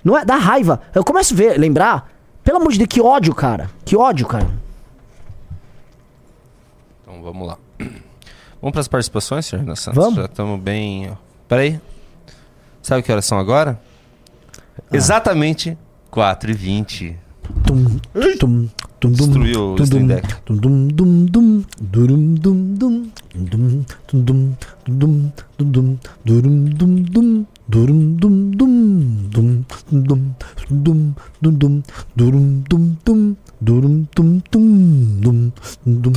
Não é? Dá raiva. Eu começo a ver, lembrar. Pelo amor de Deus, que ódio, cara. Que ódio, cara. Então vamos lá. Vamos para as participações, senhor Renan Santos? Vamos. Já estamos bem. Peraí. Sabe que horas são agora? Ah. Exatamente 4h20. Tum, Stream tum, Deck. tum, dum, dum, dum, durum, dum, dum, dum, tum, dum, dum, dum, durum, dum, dum, durum, dum, dum, dum, dum, dum, dum, dum, durum, dum, dum, durum, dum, dum, dum, dum.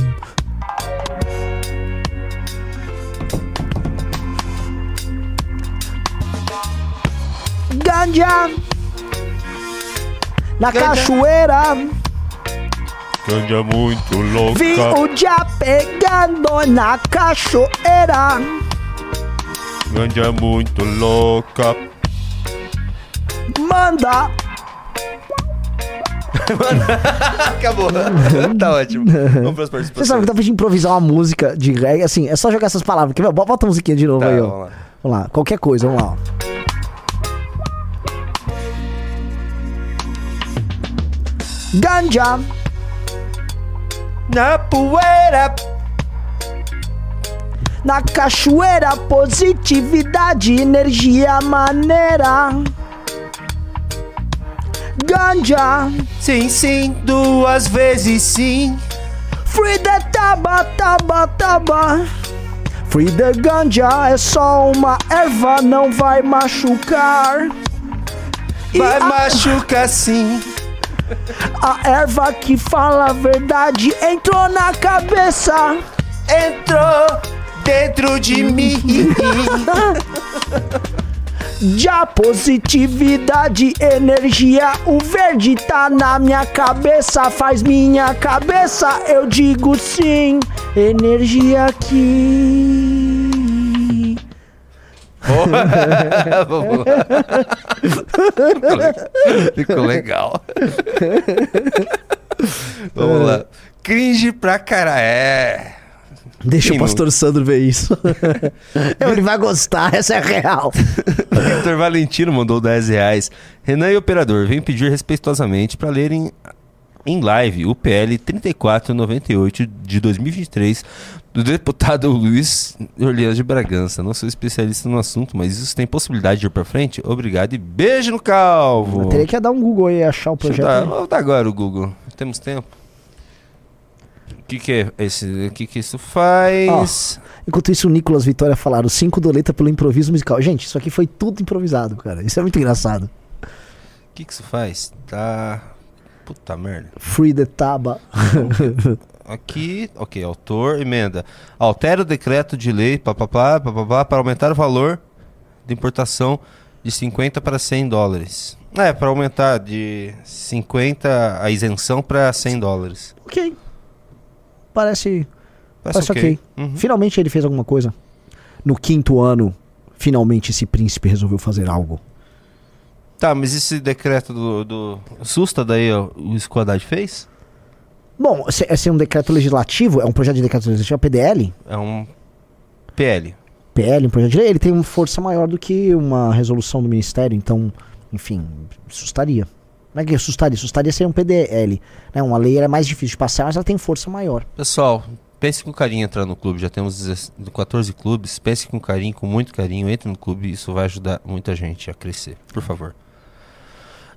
Ganja na cachoeira. Ganja muito louca. Vi o dia pegando na cachoeira. Ganja muito louca. Manda. Acabou. tá ótimo. Vamos para as Você participações. sabe que dá pra gente improvisar uma música de reggae, assim, é só jogar essas palavras. Quer ver? Bota bota a musiquinha de novo Tá, aí, ó. vamos lá. Vamos lá, qualquer coisa, vamos lá. ó. Ganja Na poeira. na cachoeira, positividade, energia maneira. Ganja, Sim, sim, duas vezes sim. free the taba, taba, taba. Free the ganja é só uma erva, não vai machucar. Vai a- machucar sim. A erva que fala a verdade entrou na cabeça. Entrou dentro de mim. Já positividade, energia, o verde tá na minha cabeça, faz minha cabeça, eu digo sim, energia aqui. Vamos lá. Ficou legal. Vamos lá. Cringe pra cara. É. Deixa Quem o pastor Sandro ver isso. Ele vai gostar, essa é real. Vitor Valentino mandou 10 reais. Renan e Operador, vem pedir respeitosamente para lerem em live o PL 3498 de 2023 do deputado Luiz Orleans de Bragança. Não sou especialista no assunto, mas isso tem possibilidade de ir pra frente? Obrigado e beijo no calvo. Eu teria que dar um Google aí e achar o projeto. dar, vou dar agora o Google. Temos tempo. O que, que é esse? O que, que isso faz? Enquanto isso, o Nicolas Vitória falaram 5 doleta pelo improviso musical. Gente, isso aqui foi tudo improvisado, cara. Isso é muito engraçado. O que, que isso faz? Tá. Puta merda. Free the Taba. Aqui, ok, autor, emenda. Altera o decreto de lei papapá, papapá, para aumentar o valor de importação de 50 para 100 dólares. É, para aumentar de 50 a isenção para 100 dólares. ok. Parece. Parece Parece ok. ok. Uhum. Finalmente ele fez alguma coisa. No quinto ano, finalmente esse príncipe resolveu fazer algo. Tá, mas esse decreto do, do Susta daí, ó, o Squadad fez? Bom, esse esse é um decreto legislativo, é um projeto de decreto legislativo, é PDL? É um PL. PL, um projeto de lei, ele tem uma força maior do que uma resolução do ministério, então, enfim, assustaria. Não é que assustaria, assustaria ser um PDL. Né? Uma lei é mais difícil de passar, mas ela tem força maior. Pessoal, pense com carinho em entrar no clube. Já temos 16 14 clubes. Pense com carinho, com muito carinho. Entre no clube. Isso vai ajudar muita gente a crescer. Por favor.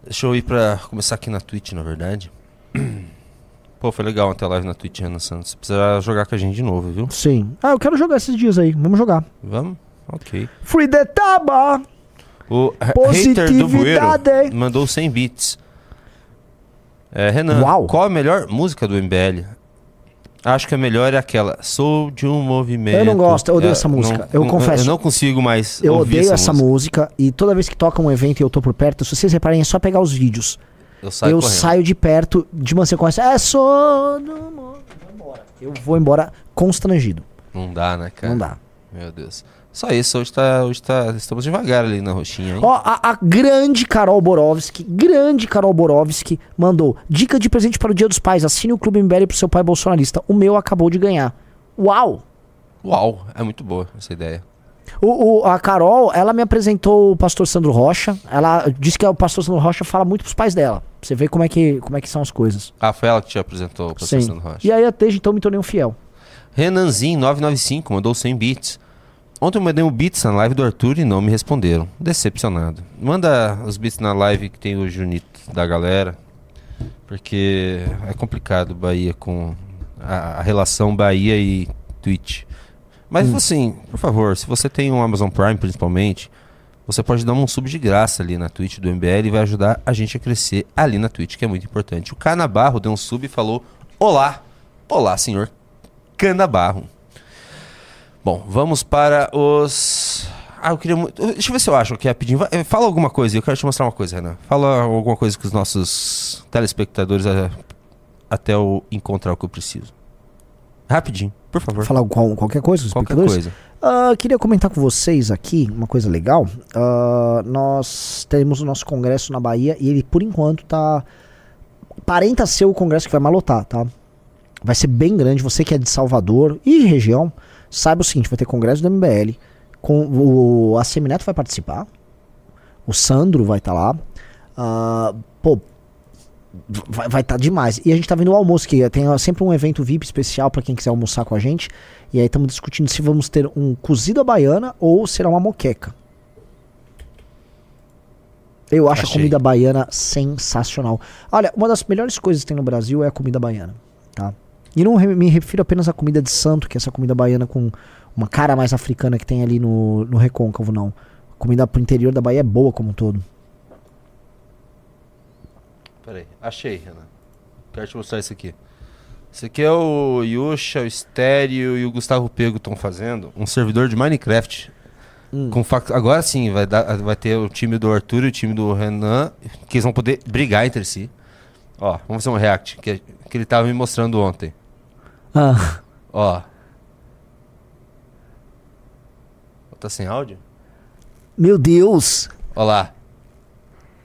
Deixa eu ir pra começar aqui na Twitch, na verdade. Pô, foi legal ontem a live na Twitch, Ana Santos. Precisa jogar com a gente de novo, viu? Sim. Ah, eu quero jogar esses dias aí, vamos jogar. Vamos? Ok. Free the Taba! O ha- hater do Bueiro mandou 100 bits. É, Renan, Uau. qual a melhor música do MBL? Acho que a melhor é aquela. Sou de um movimento. Eu não gosto, eu odeio É, essa música, não- eu confesso. Eu não consigo mais. Eu odeio essa música. e toda vez que toca um evento e eu tô por perto, se vocês reparem, é só pegar os vídeos. Eu saio eu saio de perto, de manhã começa, é só. Vou embora. Eu vou embora constrangido. Não dá, né, cara? Não dá. Meu Deus. Só isso, hoje tá. Hoje tá. Estamos devagar ali na roxinha, hein? Ó, a, a grande Carol Borowski, grande Carol Borowski, mandou dica de presente para o Dia dos Pais. Assine o Clube MBL pro seu pai bolsonarista. O meu acabou de ganhar. Uau! Uau, é muito boa essa ideia. O, o- a Carol, ela me apresentou o pastor Sandro Rocha. Ela disse que o pastor Sandro Rocha fala muito pros pais dela. Pra você ver como é que, como é que são as coisas. Ah, foi ela que te apresentou o Sim. Processando Rocha. E aí, desde então, me tornei um fiel. Renanzinho995 mandou 100 bits. Ontem eu mandei um bits na live do Arthur e não me responderam. Decepcionado. Manda os bits na live que tem o Junito da galera. Porque é complicado Bahia com a, a relação Bahia e Twitch. Mas assim, por favor, se você tem um Amazon Prime principalmente, você pode dar um sub de graça ali na Twitch do MBL e vai ajudar a gente a crescer ali na Twitch, que é muito importante. O Canabarro deu um sub e falou: Olá! Olá, senhor Canabarro. Bom, vamos para os. Ah, eu queria muito. Deixa eu ver se eu acho aqui rapidinho. Eh, Fala alguma coisa, eu quero te mostrar uma coisa, Renan. Fala alguma coisa com os nossos telespectadores eh, até eu encontrar o que eu preciso. Rapidinho, por favor. Falar qual- qualquer coisa, Qualquer coisa. Ah, queria comentar com vocês aqui uma coisa legal. Ah, nós temos o nosso congresso na Bahia e ele, por enquanto, tá. Parenta ser o congresso que vai malotar, tá? Vai ser bem grande. Você que é de Salvador e região, saiba o seguinte: vai ter congresso do MBL. Com o, a Semineto vai participar. O Sandro vai estar lá. Ah, pô, vai estar tá demais. E a gente tá vendo o almoço, que tem sempre um evento VIP especial pra quem quiser almoçar com a gente. E aí estamos discutindo se vamos ter um cozido à baiana ou será uma moqueca. Eu acho Achei. a comida baiana sensacional. Olha, uma das melhores coisas que tem no Brasil é a comida baiana, tá? E não me refiro apenas à comida de santo, que é essa comida baiana com uma cara mais africana que tem ali no, no recôncavo, não. A comida pro interior da Bahia é boa como um todo. Peraí, achei, Renan. Quero te mostrar isso aqui. Isso aqui é o Yusha, o Estéreo e o Gustavo Pego estão fazendo um servidor de Minecraft. Com fac- Agora sim, vai, dar, vai ter o time do Arthur e o time do Renan, que eles vão poder brigar entre si. Ó, vamos fazer um react, que, que ele tava me mostrando ontem. Ah, Ó. Tá sem áudio? meu Deus! Ó lá.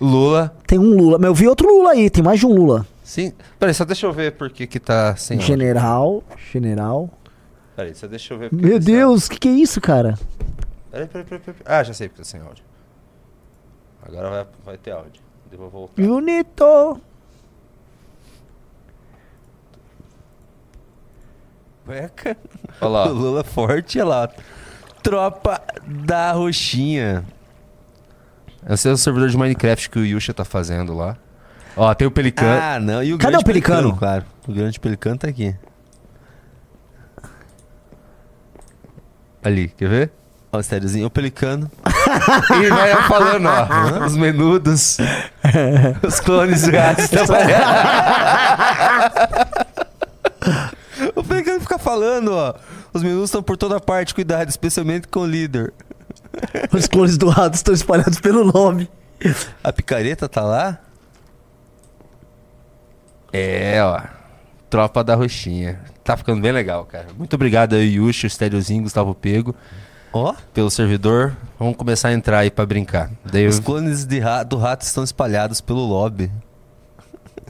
Lula. Tem um Lula. Mas eu vi outro Lula aí, tem mais de um Lula. Sim. Peraí, só deixa eu ver por que que tá sem áudio. General, general. Peraí, só deixa eu ver. Meu que tá- Deus, que que é isso, cara? Peraí, peraí, peraí, peraí. Ah, já sei porque tá sem áudio. Agora vai, vai ter áudio. Vou voltar. Bonito. Cueca. Olha lá. O Lula forte, olha lá. Tropa da Roxinha. Esse é o servidor de Minecraft que o Yusha tá fazendo lá. Ó, tem o Pelicano. Ah, não. E o Cadê grande o Pelicano? Claro. O grande Pelicano tá aqui. Ali, quer ver? Ó, o estériozinho, o Pelicano. E vai falando, ó. os menudos. os clones gatos. o Pelicano fica falando, ó. Os menus estão por toda parte, cuidado, especialmente com o líder. Os clones do rato estão espalhados pelo nome. A picareta tá lá? É, ó. Tropa da Roxinha. Tá ficando bem legal, cara. Muito obrigado aí, Yusha, Estériozinho, Gustavo Pego, Ó. pelo servidor. Vamos começar a entrar aí pra brincar. Daí eu... Os clones de ra- do rato estão espalhados pelo lobby.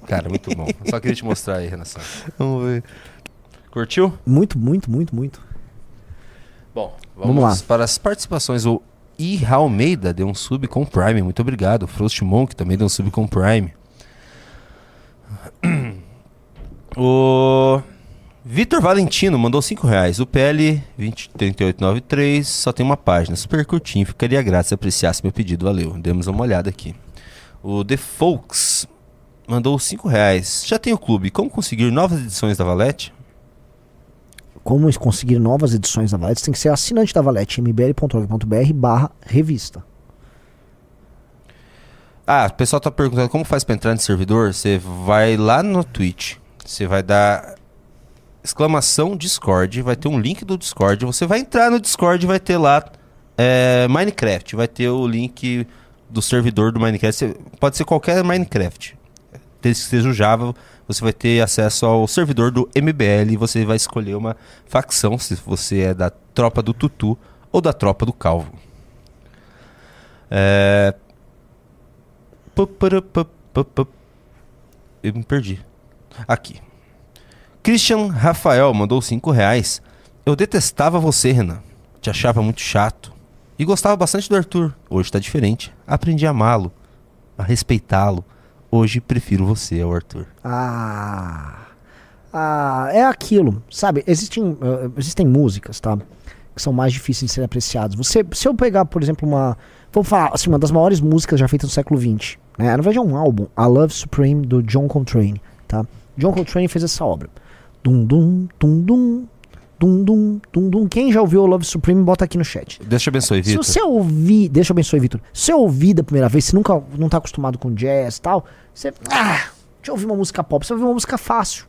Cara, muito bom. Só queria te mostrar aí, Renação. Vamos ver. Curtiu? Muito, muito, muito, muito. Bom, vamos, Vamos lá. para as participações. O I. Almeida deu um sub com Prime, muito obrigado. Frost Monk também deu um sub com Prime. O Vitor Valentino mandou 5 reais. O PL 203893 só tem uma página, super curtinho. Ficaria grato se apreciasse meu pedido, valeu. Demos uma olhada aqui. O The Folks mandou 5 reais. Já tem o clube, como conseguir novas edições da Valete? Como conseguir novas edições da Valete? Tem que ser assinante da Valete, mbl.org.br barra revista. Ah, o pessoal tá perguntando como faz pra entrar no servidor. Você vai lá no Twitch, você vai dar exclamação Discord, vai ter um link do Discord. Você vai entrar no Discord vai ter lá é, Minecraft, vai ter o link do servidor do Minecraft. Pode ser qualquer Minecraft, desde que seja o Java. Você vai ter acesso ao servidor do MBL e você vai escolher uma facção, se você é da tropa do Tutu ou da tropa do Calvo. É, Eu me perdi. Aqui. Christian Rafael mandou 5 reais. Eu detestava você, Renan. Te achava muito chato. E gostava bastante do Arthur. Hoje tá diferente. Aprendi a amá-lo, a respeitá-lo. Hoje prefiro você ao Arthur. Ah. Ah, é aquilo, sabe? Existem, eh, existem músicas, tá? Que são mais difíceis de serem apreciadas. Você, se eu pegar, por exemplo, uma. Vou falar assim, uma das maiores músicas já feitas no século XX. Né? Na verdade é um álbum, A Love Supreme, do John Coltrane. Tá? John Coltrane fez essa obra. Dum dum, dum dum, dum dum, dum dum. Quem já ouviu o Love Supreme, bota aqui no chat. Deus te abençoe, Se Vitor. você ouvir, deixa eu abençoe, Vitor. Se você ouvir da primeira vez, você nunca não tá acostumado com jazz e tal, você. Ah, deixa eu ouvir uma música pop, você vai ouvir uma música fácil.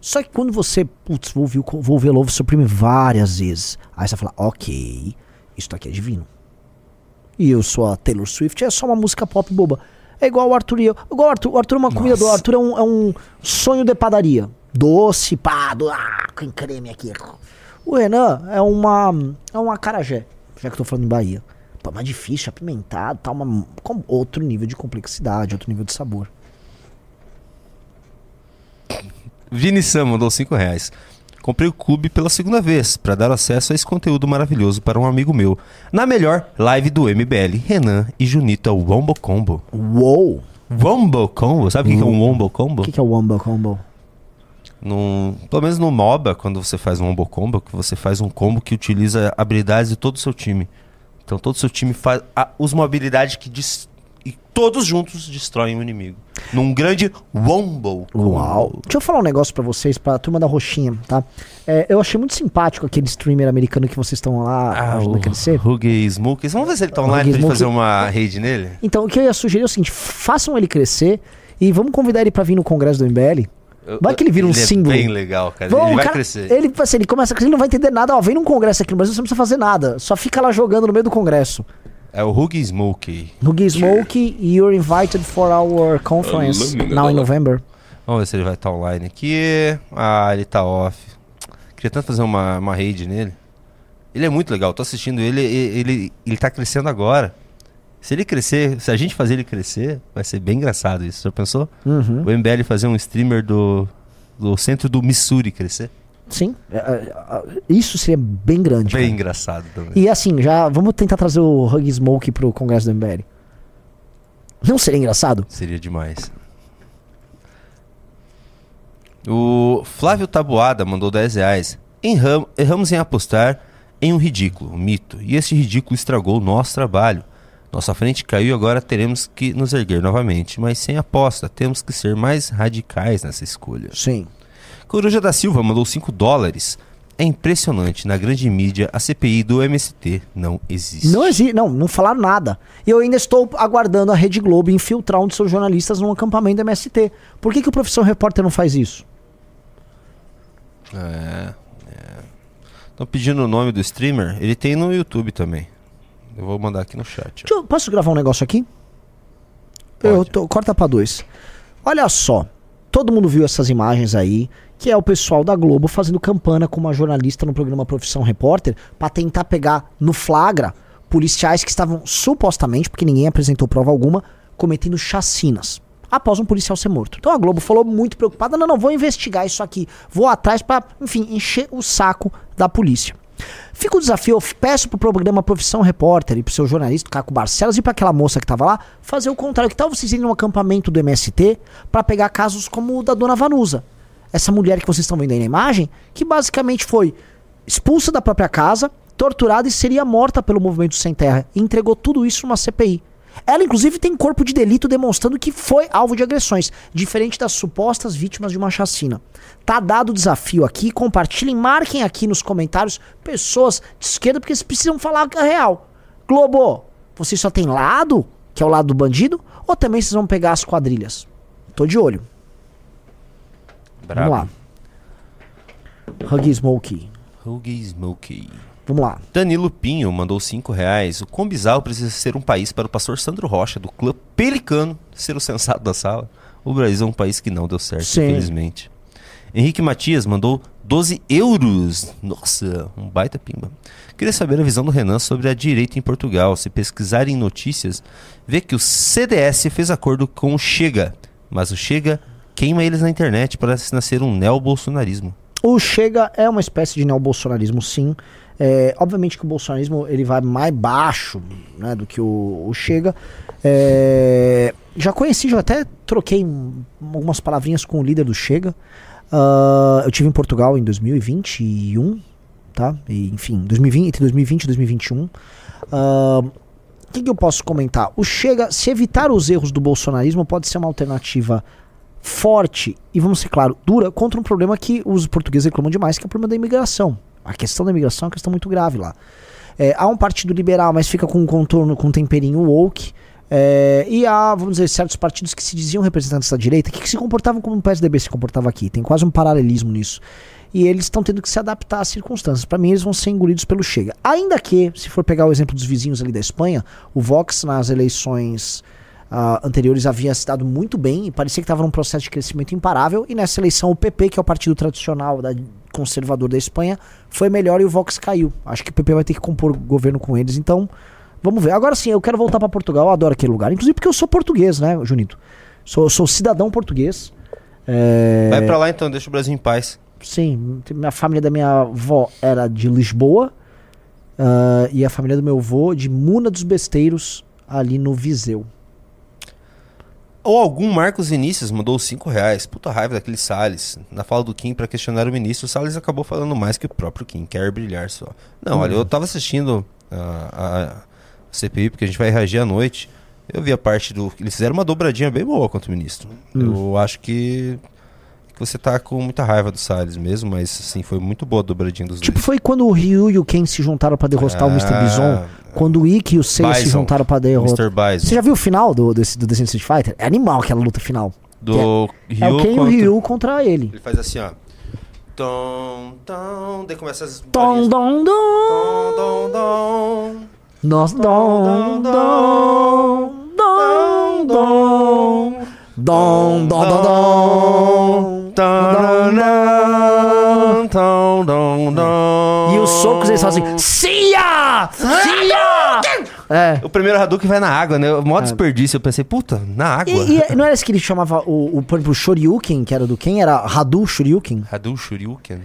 Só que quando você, putz, vou ouvir, o- vou ouvir Love Supreme várias vezes. Aí você fala, ok, isso aqui é divino. E eu sou a Taylor Swift, é só uma música pop boba. É igual o Arthur e eu. Igual o Arthur, o Arthur é uma comida do Arthur é um, é um sonho de padaria. Doce, pá, do, ah, com creme aqui. O Renan é uma. É um acarajé, já que eu tô falando em Bahia. Pô, mais difícil, apimentado, tá uma, com outro nível de complexidade, outro nível de sabor. Vini Sam mandou 5 reais. Comprei o clube pela segunda vez para dar acesso a esse conteúdo maravilhoso para um amigo meu. Na melhor live do MBL, Renan e Junito ao Wombo Combo. Uou! Wombo Combo? Sabe o que, que é um Wombo Combo? O que, que é o Wombo Combo? No, pelo menos no MOBA, quando você faz um Wombo Combo, que você faz um combo que utiliza habilidades de todo o seu time. Então todo o seu time faz. a- usa uma habilidade que dis- e todos juntos destroem o inimigo. Num grande Wombo. Uau! Deixa eu falar um negócio pra vocês, pra turma da Roxinha, tá? É, eu achei muito simpático aquele streamer americano que vocês estão lá Ah, ajudando a crescer. Huggy Smokers. Vamos ver se ele tá online pra gente fazer uma raid nele? Então, o que eu ia sugerir é o seguinte: façam ele crescer e vamos convidar ele pra vir no congresso do MBL. Vai que ele vira um Ele é símbolo. bem legal, cara. Vamos, ele vai cara, crescer. Ele, assim, ele começa a crescer, ele não vai entender nada. Ó, vem num congresso aqui no Brasil, você não precisa fazer nada. Só fica lá jogando no meio do congresso. É o Huggy Smokey. No Gizmoke, you're invited for our conference now in November. Vamos ver se ele vai estar online aqui. Ah, ele tá off. Queria tanto fazer uma, uma raid nele. Ele é muito legal, tô assistindo ele, e- ele, ele tá crescendo agora. Se ele crescer, se a gente fazer ele crescer, vai ser bem engraçado isso. Já pensou? Uhum. O MBL fazer um streamer do, do centro do Missouri crescer? Sim, é, é, é, isso seria bem grande. Bem cara. engraçado também. E assim, já vamos tentar trazer o Hug Smoke pro congresso do MBL. Não seria engraçado? Seria demais. O Flávio Tabuada mandou 10 reais. Erram- erramos em apostar em um ridículo, um mito. E esse ridículo estragou o nosso trabalho. Nossa frente caiu e agora teremos que nos erguer novamente. Mas sem aposta, temos que ser mais radicais nessa escolha. Sim. Coruja da Silva mandou 5 dólares. É impressionante, na grande mídia, a CPI do MST não existe. Não existe, não, não falaram nada. E eu ainda estou aguardando a Rede Globo infiltrar um de seus jornalistas num acampamento da MST. Por que, que o Profissão Repórter não faz isso? É, Estão pedindo o nome do streamer. Ele tem no YouTube também. Eu vou mandar aqui no chat. eu- posso gravar um negócio aqui? Eu tô- corta pra dois. Olha só, todo mundo viu essas imagens aí, que é o pessoal da Globo fazendo campana com uma jornalista no programa Profissão Repórter pra tentar pegar no flagra policiais que estavam supostamente, porque ninguém apresentou prova alguma, cometendo chacinas. Após um policial ser morto. Então a Globo falou muito preocupada: não, não, vou investigar isso aqui. Vou atrás pra, enfim, encher o saco da polícia. Fica o desafio, eu peço pro programa Profissão Repórter e pro seu jornalista, Caco Barcelos, e pra aquela moça que tava lá, fazer o contrário. Que tal vocês irem num acampamento do MST pra pegar casos como o da dona Vanusa? Essa mulher que vocês estão vendo aí na imagem, que basicamente foi expulsa da própria casa, torturada e seria morta pelo movimento Sem Terra. E entregou tudo isso numa CPI. Ela, inclusive, tem corpo de delito demonstrando que foi alvo de agressões, diferente das supostas vítimas de uma chacina. Tá dado o desafio aqui, compartilhem, marquem aqui nos comentários pessoas de esquerda, porque vocês precisam falar a real. Globo, vocês só tem lado, que é o lado do bandido, ou também vocês vão pegar as quadrilhas? Tô de olho. Brabo. Vamos lá. Huggy Smokey. Huggy Smokey. Vamos lá. Danilo Pinho mandou 5 reais. O bizarro precisa ser um país para o pastor Sandro Rocha, do clã Pelicano, ser o sensato da sala? O Brasil é um país que não deu certo, Sim. infelizmente. Henrique Matias mandou 12 euros. Nossa, um baita pimba. Queria saber a visão do Renan sobre a direita em Portugal. Se pesquisarem notícias, vê que o CDS fez acordo com o Chega. Mas o Chega queima eles na internet para nascer um neo-bolsonarismo. O Chega é uma espécie de neobolsonarismo, sim. É, obviamente que o bolsonarismo ele vai mais baixo né, do que o, o Chega. É, já conheci, já até troquei um- algumas palavrinhas com o líder do Chega. Ah, eu tive em Portugal em 2021, tá? E, enfim, 2020, entre 2020 e 2021. Ah, o que, que eu posso comentar? O Chega, se evitar os erros do bolsonarismo, pode ser uma alternativa forte e, vamos ser claro, dura contra um problema que os portugueses reclamam demais, que é o problema da imigração. A questão da imigração é uma questão muito grave lá. É, há um partido liberal, mas fica com um contorno, com um temperinho woke. É, e há, vamos dizer, certos partidos que se diziam representantes da direita, que, que se comportavam como o PSDB se comportava aqui. Tem quase um paralelismo nisso. E eles estão tendo que se adaptar às circunstâncias. Para mim, eles vão ser engolidos pelo Chega. Ainda que, se for pegar o exemplo dos vizinhos ali da Espanha, o Vox nas eleições ah, anteriores havia se dado muito bem e parecia que estava num processo de crescimento imparável. E nessa eleição, o PP, que é o partido tradicional da, conservador da Espanha, foi melhor e o Vox caiu. Acho que o PP vai ter que compor governo com eles. Então, vamos ver. Agora sim, eu quero voltar para Portugal. Eu adoro aquele lugar. Inclusive porque eu sou português, né, Junito? Sou, sou cidadão português. É, Vai pra lá então, deixa o Brasil em paz. Sim, minha família da minha avó era de Lisboa ah, e a família do meu avô de Muna dos Besteiros, ali no Viseu. Ou algum Marcos Vinícius mandou 5 reais. Puta raiva daquele Salles. Na fala do Kim pra questionar o ministro, o Salles acabou falando mais que o próprio Kim. Quer brilhar só. Não, olha, eu tava assistindo a, a CPI, porque a gente vai reagir à noite. Eu vi a parte do. Eles fizeram uma dobradinha bem boa contra o ministro. Eu acho que. Você tá com muita raiva do Salles mesmo, mas assim, foi muito boa a dobradinha dos Tipo, dois. foi quando o Ryu e o Ken se juntaram pra derrotar o Mr. Ah, Bison. Quando o Ikki e o Seiya se juntaram pra derrotar. Mr. Bison. Você já viu o final do, desse, do The Street Fighter? É animal aquela luta final. Do É o Ryu Ken e o contra- Ryu contra ele. Ele faz assim, ó. Tom, tom, daí começa as Dom, dom, dom. Dom, dom. Nós dom, dom, dom, dom. Dom, dom, dom, tom, dom, dom. E os socos eles fazem assim, Cia! Cia! É. O primeiro Hadouken vai na água, né? O maior desperdício. Eu pensei, puta, na água. E, e não era esse que ele chamava o, o, por exemplo, o Shoryuken, que era do Ken? Era Hadou Shoryuken? Hadou Shoryuken.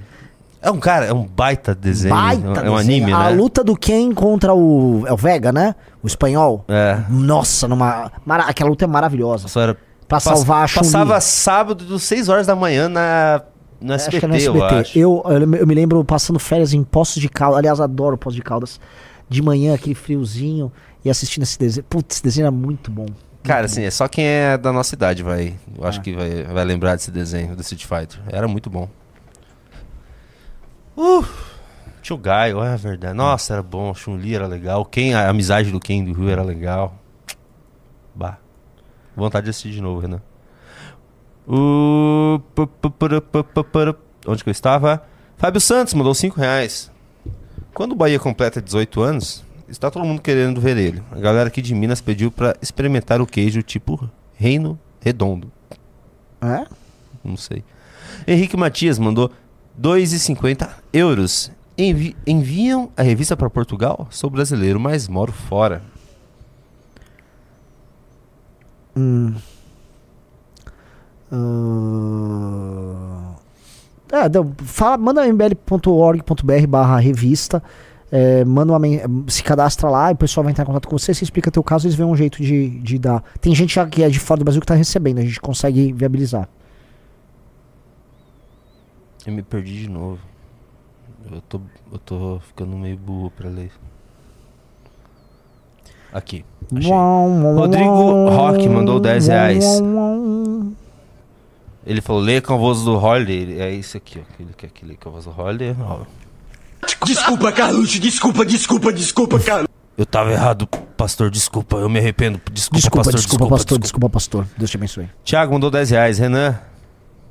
É um cara, é um baita desenho. Baita é um desenho. anime, A né? luta do Ken contra o. É o Vega, né? O espanhol. É. Nossa, numa. mara- Aquela luta é maravilhosa. Só era... Pra salvar a Chun-Li. Passava sábado, das 6 horas da manhã na... no Acho SBT, que é no eu SBT. acho. Eu, eu, me- eu me lembro passando férias em Poços de Caldas. Aliás, adoro Poços de Caldas. De manhã, aquele friozinho. E assistindo esse desenho. Putz, esse desenho era muito bom. Cara, assim, é só quem é da nossa idade vai. Eu Ah. acho que vai, vai lembrar desse desenho, do Street Fighter. Era muito bom. Uh, tinha o Gaio, é verdade. Nossa, era bom. Chun-Li era legal. Quem, a amizade do Ken do Ryu era legal. Bah. Vontade de assistir de novo, Renan. Puru- Onde que eu estava? Fábio Santos mandou 5 reais. Quando o Bahia completa 18 anos, está todo mundo querendo ver ele. A galera aqui de Minas pediu pra experimentar o queijo tipo Reino Redondo. É? Não sei. Henrique Matias mandou 2,50 euros. Envi- enviam a revista para Portugal? Sou brasileiro, mas moro fora. Hum. Ah, É, fala, manda mbl.org.br barra revista. é, manda uma, se cadastra lá e o pessoal vai entrar em contato com você, você explica teu caso, eles veem um jeito de, de dar. Tem gente que é de fora do Brasil que tá recebendo, a gente consegue viabilizar. Eu me perdi de novo. Eu tô, eu tô ficando meio burro pra ler. Aqui. Achei. Rodrigo Roque mandou 10 reais. Ele falou, leia com a voz do Holiday. É isso aqui, ó. Ele quer que leia com a voz do Holiday. ó. Desculpa, Carlos, desculpa, desculpa, desculpa, Carlos. Eu tava errado, pastor, desculpa. Eu me arrependo. Desculpa, Desculpa, pastor, desculpa, pastor, desculpa, pastor. Deus te abençoe. Tiago mandou 10 reais. Renan,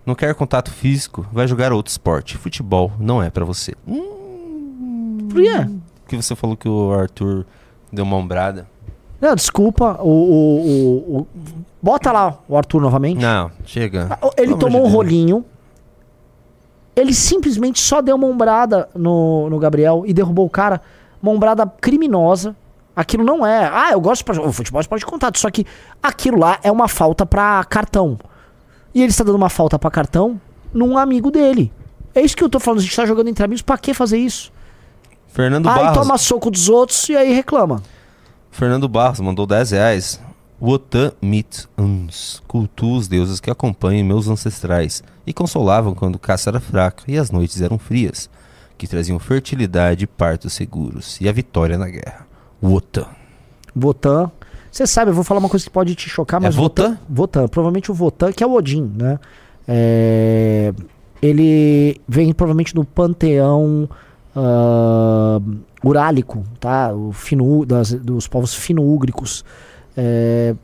não quer contato físico? Vai jogar outro esporte. Futebol não é pra você. Hum, Por quê? que você falou que o Arthur deu uma ombrada. Não, desculpa, o, o, o- o- Bota lá o Arthur novamente. Não, chega. Ah, Ele Pelo amor tomou de um Deus. rolinho. Ele simplesmente só deu uma ombrada no, no Gabriel e derrubou o cara. Uma ombrada criminosa. Aquilo não é. Ah, eu gosto de. O futebol é esporte de contato. Só que aquilo lá é uma falta pra cartão. E ele está dando uma falta pra cartão num amigo dele. É isso que eu tô falando, a gente tá jogando entre amigos, pra que fazer isso? Fernando aí Barros. toma soco dos outros e aí reclama. Fernando Barros mandou 10 reais. Wotan mit uns. Cultuo os deuses que acompanham meus ancestrais e consolavam quando caça era fraco e as noites eram frias, que traziam fertilidade e partos seguros e a vitória na guerra. Wotan. Votan. Você sabe, eu vou falar uma coisa que pode te chocar, mas. É Votan? Votan. Provavelmente o Votan, que é o Odin, né? É, Ele vem provavelmente do panteão ah, urálico, tá? O fino, das, dos povos fino-úgricos. É,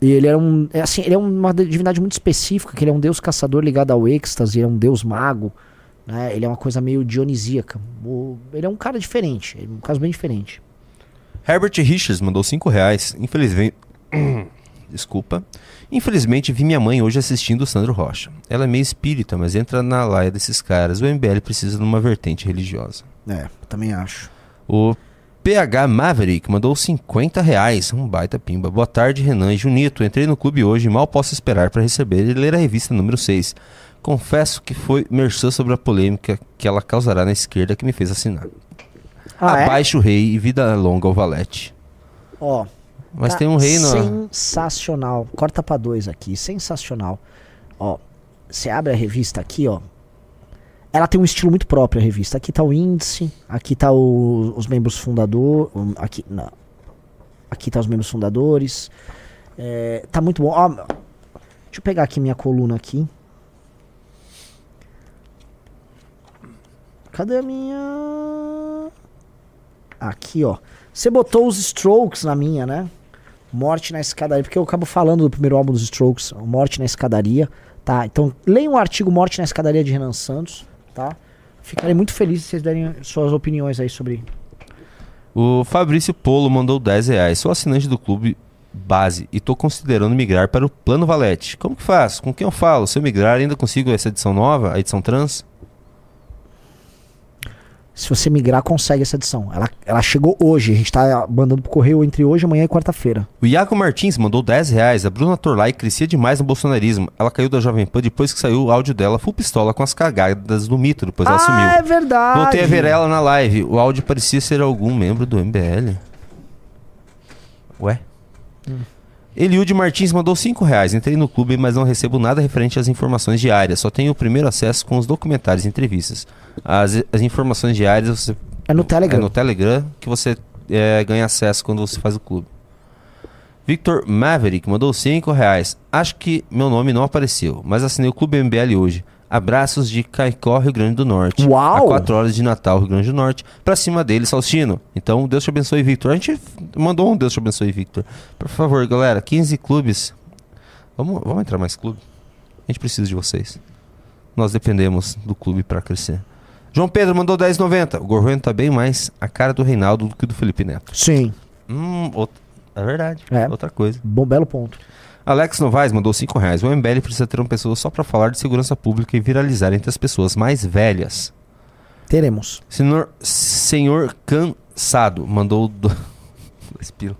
ele era um. É assim, ele é uma divindade muito específica, que ele é um deus caçador ligado ao êxtase, ele é um deus mago. Né? Ele é uma coisa meio dionisíaca. O- ele é um cara diferente, é um caso bem diferente. Herbert Richards mandou 5 reais. Infelizmente. Desculpa. Infelizmente vi minha mãe hoje assistindo o Sandro Rocha. Ela é meio espírita, mas entra na laia desses caras. O MBL precisa de uma vertente religiosa. É, também acho. O PH Maverick mandou 50 reais. Um baita pimba. Boa tarde, Renan e Junito. Entrei no clube hoje e mal posso esperar para receber e ler a revista número 6. Confesso que foi merchan sobre a polêmica que ela causará na esquerda que me fez assinar. Ah, é? Abaixe o rei e vida longa ao valete. Ó. Mas tá tem um rei no... Sensacional. Corta pra dois aqui. Sensacional. Ó. Você abre a revista aqui, ó. Ela tem um estilo muito próprio, a revista. Aqui tá o índice. Aqui tá o- os membros fundadores. Aqui. Não. Aqui tá os membros fundadores. É, tá muito bom. Ó, deixa eu pegar aqui minha coluna aqui. Cadê a minha. Aqui, ó. Você botou os Strokes na minha, né? Morte na escadaria, porque eu acabo falando do primeiro álbum dos Strokes, Morte na Escadaria, tá? Então, leiam o artigo Morte na Escadaria de Renan Santos, tá? Ficarei muito feliz se vocês derem suas opiniões aí sobre. O Fabrício Polo mandou 10 reais. Sou assinante do clube base e tô considerando migrar para o Plano Valete. Como que faço? Com quem eu falo? Se eu migrar, ainda consigo essa edição nova, a edição trans? Se você migrar, consegue essa edição. Ela, ela chegou hoje, a gente tá mandando pro correio entre hoje, amanhã e quarta-feira. O Iago Martins mandou 10 reais. A Bruna Torlai crescia demais no bolsonarismo. Ela caiu da Jovem Pan depois que saiu o áudio dela full pistola com as cagadas do mito, depois ela ah, sumiu. é verdade! Voltei a ver ela na live. O áudio parecia ser algum membro do MBL. Ué? Eliude Martins mandou 5 reais. Entrei no clube, mas não recebo nada referente às informações diárias. Só tenho o primeiro acesso com os documentários e entrevistas. As, as informações diárias você. É no Telegram. É no Telegram que você é, ganha acesso quando você faz o clube. Victor Maverick mandou 5 reais. Acho que meu nome não apareceu, mas assinei o Clube MBL hoje. Abraços de Caicó, Rio Grande do Norte. Uau! A 4 horas de Natal, Rio Grande do Norte. Pra cima dele, Salstino. Então, Deus te abençoe, Victor. A gente mandou um Deus te abençoe, Victor. Por favor, galera, 15 clubes. Vamos, vamos entrar mais clube? A gente precisa de vocês. Nós dependemos do clube pra crescer. João Pedro mandou 10,90. O governo tá bem mais a cara do Reinaldo do que do Felipe Neto. Sim. Hum, out- é verdade. É. Outra coisa. Bom, belo ponto. Alex Novaes mandou 5 reais. O MBL precisa ter uma pessoa só pra falar de segurança pública e viralizar entre as pessoas mais velhas. Teremos. Senhor, senhor Cansado mandou do... dois pila.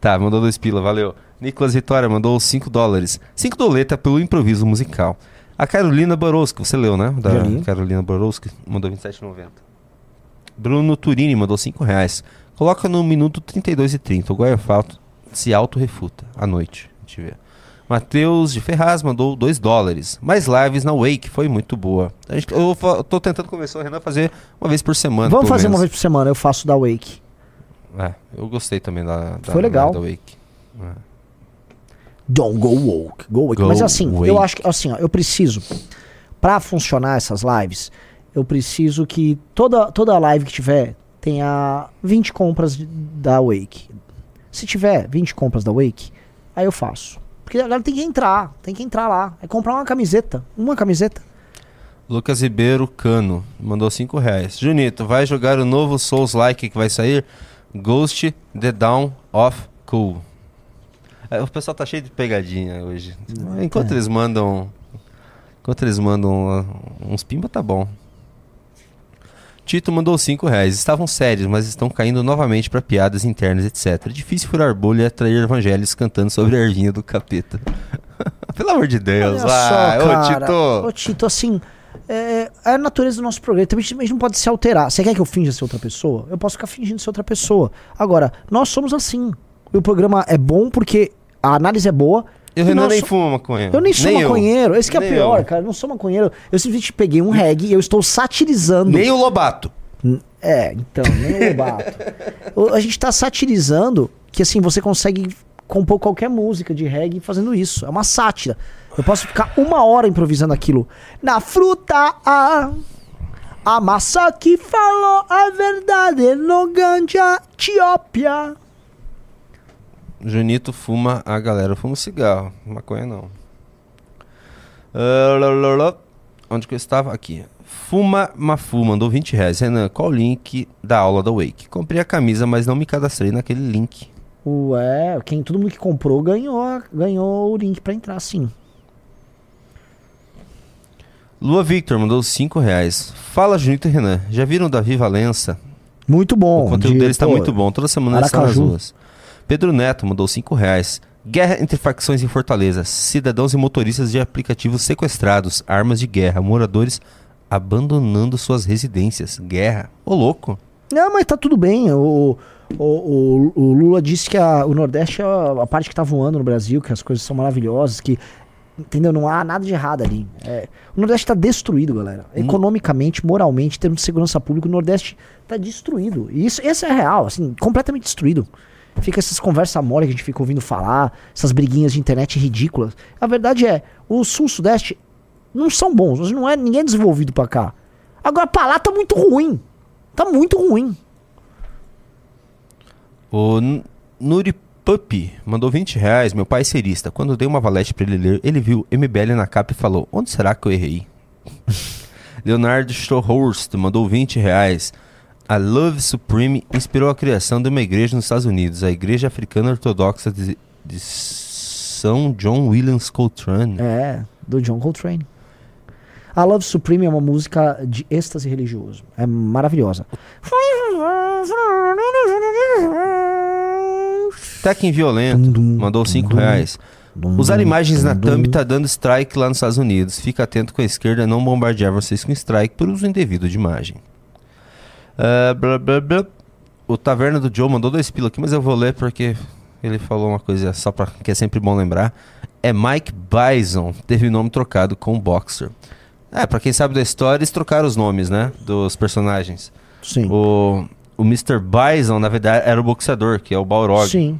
tá, mandou dois pila, valeu. Nicolas Vitória mandou 5 dólares. 5 doleta pelo improviso musical. A Carolina Borowski, você leu, né? Da li. Carolina Borowski, mandou 27,90. Bruno Turini mandou 5 reais. Coloca no minuto 32 e 30. O Goya Falto se auto-refuta à noite. A gente vê. Matheus de Ferraz mandou 2 dólares. Mais lives na Wake, foi muito boa. A gente, eu fa- tô tentando convencer o Renan a fazer uma vez por semana. Vamos fazer uma menos. vez por semana, eu faço da Wake. É, eu gostei também da, da Foi legal. da Wake. É. Don't go woke. Go woke. Go Mas assim, wake. eu acho que assim, ó, eu preciso Pra funcionar essas lives, eu preciso que toda toda live que tiver tenha 20 compras da Wake. Se tiver 20 compras da Wake, aí eu faço. Porque a galera tem que entrar, tem que entrar lá, é comprar uma camiseta, uma camiseta. Lucas Ribeiro Cano mandou 5 reais. Junito, vai jogar o novo Souls Like que vai sair? Ghost The Down of Cool. É, o pessoal tá cheio de pegadinha hoje. Enquanto É. eles mandam. Enquanto eles mandam uh, uns pimba, tá bom. Tito mandou 5 reais. Estavam sérios, mas estão caindo novamente pra piadas internas, etc. Difícil furar bolha e atrair evangelhos cantando sobre a ervinha do capeta. Pelo amor de Deus, vai. Ô. Tito. Ô, Tito, assim, É, é a natureza do nosso programa. Também a gente não pode se alterar. Você quer que eu finja ser outra pessoa? Eu posso ficar fingindo ser outra pessoa. Agora, nós somos assim. O programa é bom porque a análise é boa. E o Renan nem so- fuma maconha. Eu nem sou eu. maconheiro. Esse que é Nem pior, eu. cara. Eu não sou maconheiro. Eu simplesmente peguei um reggae e eu estou satirizando. Nem o Lobato. É, então, nem o Lobato. A gente tá satirizando que assim, você consegue compor qualquer música de reggae fazendo isso. É uma sátira. Eu posso ficar uma hora improvisando aquilo. Na fruta a, a maçã que falou a verdade no ganja Etiópia. Junito fuma, a galera fuma cigarro. Maconha não. Lá. Onde que eu estava? Aqui. Fuma Mafu mandou 20 reais. Renan, qual o link da aula da Wake? Comprei a camisa, mas não me cadastrei naquele link. Ué, quem todo mundo que comprou ganhou, ganhou o link pra entrar, sim. Lua Victor mandou 5 reais. Fala, Junito e Renan. Já viram o Davi Valença? Muito bom. O conteúdo de- dele está muito bom. Toda semana ele está nas Aracaju. ruas. Pedro Neto mandou 5 reais. Guerra entre facções em Fortaleza. Cidadãos e motoristas de aplicativos sequestrados. Armas de guerra. Moradores abandonando suas residências. Guerra. Ô, louco. Não, mas tá tudo bem. O, o, o, o Lula disse que a- o Nordeste é a, a parte que tá voando no Brasil, que as coisas são maravilhosas, que. Entendeu? Não há nada de errado ali. É, o Nordeste tá destruído, galera. Economicamente, moralmente, em termos de segurança pública, o Nordeste tá destruído. E isso, esse é real, assim, completamente destruído. Fica essas conversas mole que a gente fica ouvindo falar, essas briguinhas de internet ridículas. A verdade é, o Sul e Sudeste não são bons. Não é, ninguém é desenvolvido pra cá. Agora, pra lá tá muito ruim. Tá muito ruim. O Nuri Puppy mandou 20 reais. Meu pai é serista. Quando dei uma valete pra ele ler, ele viu MBL na capa e falou: Onde será que eu errei? Leonardo Strohorst mandou 20 reais. A Love Supreme inspirou a criação de uma igreja nos Estados Unidos, a Igreja Africana Ortodoxa de, de São John Williams Coltrane. É, do John Coltrane. A Love Supreme é uma música de êxtase religioso. É maravilhosa. Tekken Violento mandou 5 reais. Usar imagens na thumb tá dando strike lá nos Estados Unidos. Fica atento com a esquerda não bombardear vocês com strike por uso indevido de imagem. Ah, blá, blá, blá. O Taverna do Joe mandou dois pila aqui, mas eu vou ler porque ele falou uma coisa só pra, que é sempre bom lembrar. É Mike Bison, teve o nome trocado com Boxer. É, pra quem sabe da história, eles trocaram os nomes, né? Dos personagens. Sim. O, o Mr. Bison, na verdade, era o boxeador, que é o Balrog. Sim.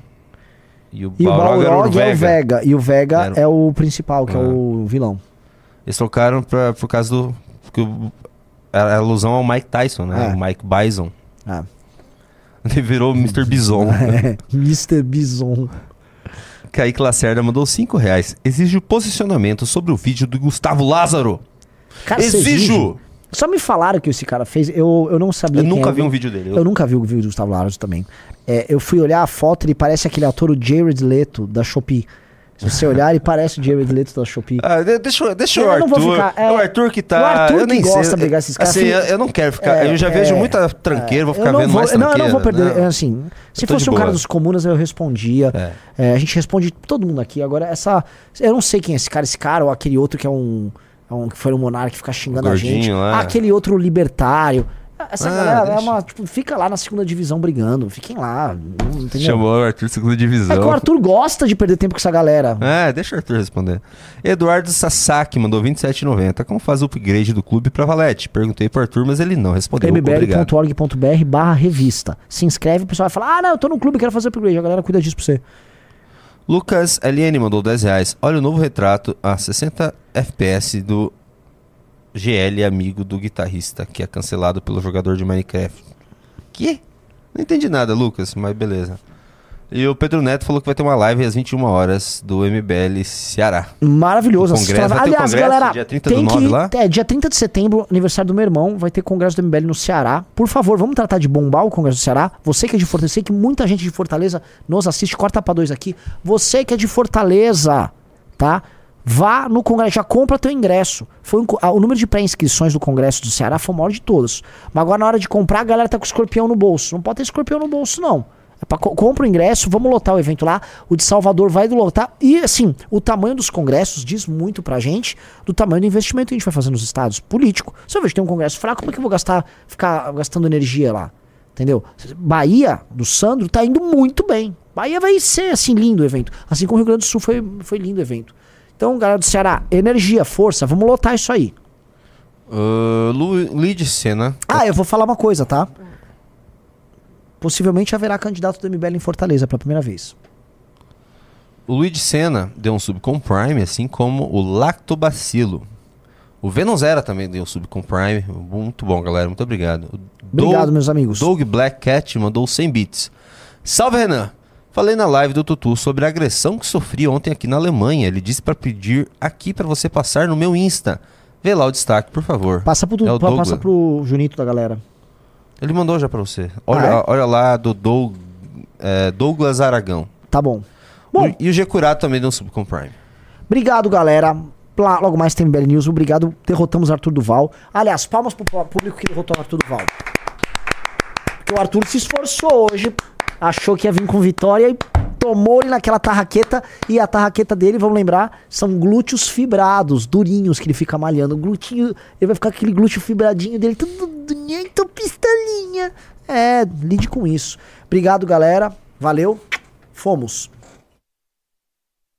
E o E o Balrog, o Balrog é o Vega. E o Vega Era- é o principal, que é Ah. o vilão. Eles trocaram pra, por causa do. Porque o- era alusão ao Mike Tyson, né? É. O Mike Bison. Ah. Ele virou Mr. Bison. É, Mr. Bison. Kaique Lacerda mandou 5 reais. Exige o posicionamento sobre o vídeo do Gustavo Lázaro. Cara, Exijo! Só me falaram que esse cara fez. Eu, eu não sabia Eu nunca é. vi um vídeo dele. Eu nunca vi o vídeo do Gustavo Lázaro também. É, eu fui olhar a foto, ele parece aquele ator, o Jared Leto, da Shopee. Se você olhar, ele parece o Jared Leto da Shopee. Ah, de- deixa, eu- deixa o Eu não Arthur. ficar, é, é o Arthur que tá. o Arthur eu nem gosta sei. de brigar esses caras. Assim, eu, eu não quero ficar. É, eu já é, vejo muita tranqueira, vou ficar não vendo vou- mais Não, tranqueira. eu não vou perder. Não. é, Assim, se fosse um cara boa. dos comunas, eu respondia. É. É, a gente responde todo mundo aqui. Agora, essa. Eu não sei quem é esse cara, esse cara, ou aquele outro que é um. é um que foi um monarca que fica xingando a gordinho gente. lá. Aquele outro libertário. Essa Ah, galera é deixa. uma. Tipo, fica lá na segunda divisão brigando. Fiquem lá. Entendeu? Chamou o Arthur de segunda É divisão. que o Arthur gosta de perder tempo com essa galera. É, deixa o Arthur responder. Eduardo Sasaki mandou 27,90. Como faz o upgrade do clube pra Valete? Perguntei pro Arthur, mas ele não respondeu. Mbl.org.br barra revista. Se inscreve, o pessoal vai falar: Ah, não, eu tô no clube, quero fazer upgrade. A galera cuida disso pra você. Lucas LN mandou 10 reais. Olha o novo retrato a 60 FPS do GL amigo do guitarrista, que é cancelado pelo jogador de Minecraft. Que? Não entendi nada, Lucas, mas beleza. E o Pedro Neto falou que vai ter uma live às 21 horas do MBL Ceará. Maravilhoso. Congresso, Aliás, congresso galera, dia 30 tem do 9 que, lá? É, dia 30 de setembro, aniversário do meu irmão, vai ter congresso do MBL no Ceará. Por favor, vamos tratar de bombar o congresso do Ceará. Você que é de Fortaleza, sei que muita gente de Fortaleza nos assiste, corta pra dois aqui. Você que é de Fortaleza, tá? Vá no congresso, já compra teu ingresso. Foi um ah, o número de pré-inscrições do congresso do Ceará foi o maior de todos. Mas agora na hora de comprar, a galera tá com escorpião no bolso. Não pode ter escorpião no bolso, não. É pra, co- compra o ingresso, vamos lotar o evento lá. O de Salvador vai lotar. E assim, o tamanho dos congressos diz muito pra gente do tamanho do investimento que a gente vai fazer nos estados. Político. Se eu vejo que tem um congresso fraco, é que eu vou gastar, ficar gastando energia lá? Entendeu? Bahia, do Sandro, tá indo muito bem. Bahia vai ser assim lindo o evento. Assim como o Rio Grande do Sul foi, foi lindo o evento. Então, galera do Ceará, energia, força, vamos lotar isso aí. Uh, Luiz Senna. Ah, eu vou falar uma coisa, tá? Possivelmente haverá candidato do MBL em Fortaleza pela primeira vez. O Luigi Senna deu um sub com Prime, assim como o Lactobacilo. O Venom Zera também deu um sub com Prime. Muito bom, galera. Muito obrigado. O Obrigado, Doug- meus amigos. Doug Black Cat mandou 100 bits. Salve, Renan! Falei na live do Tutu sobre a agressão que sofri ontem aqui na Alemanha. Ele disse pra pedir aqui pra você passar no meu Insta. Vê lá o destaque, por favor. Passa pro, É Douglas. passa pro Junito da galera. Ele mandou já pra você. Olha, Ah, é? olha lá do Doug- é, Douglas Aragão. Tá bom. O- e o G Curado também deu um sub com Prime. Obrigado, galera. Lá- logo mais tem MBL News. Obrigado. Derrotamos Arthur Duval. Aliás, palmas pro público que derrotou Arthur Duval. Porque o Arthur se esforçou hoje. Achou que ia vir com vitória e tomou ele naquela tarraqueta. E a tarraqueta dele, vamos lembrar, são glúteos fibrados, durinhos que ele fica malhando. O glúteo, ele vai ficar aquele glúteo fibradinho dele, tudo dunhento, pistolinha. É, lide com isso. Obrigado, galera. Valeu. Fomos.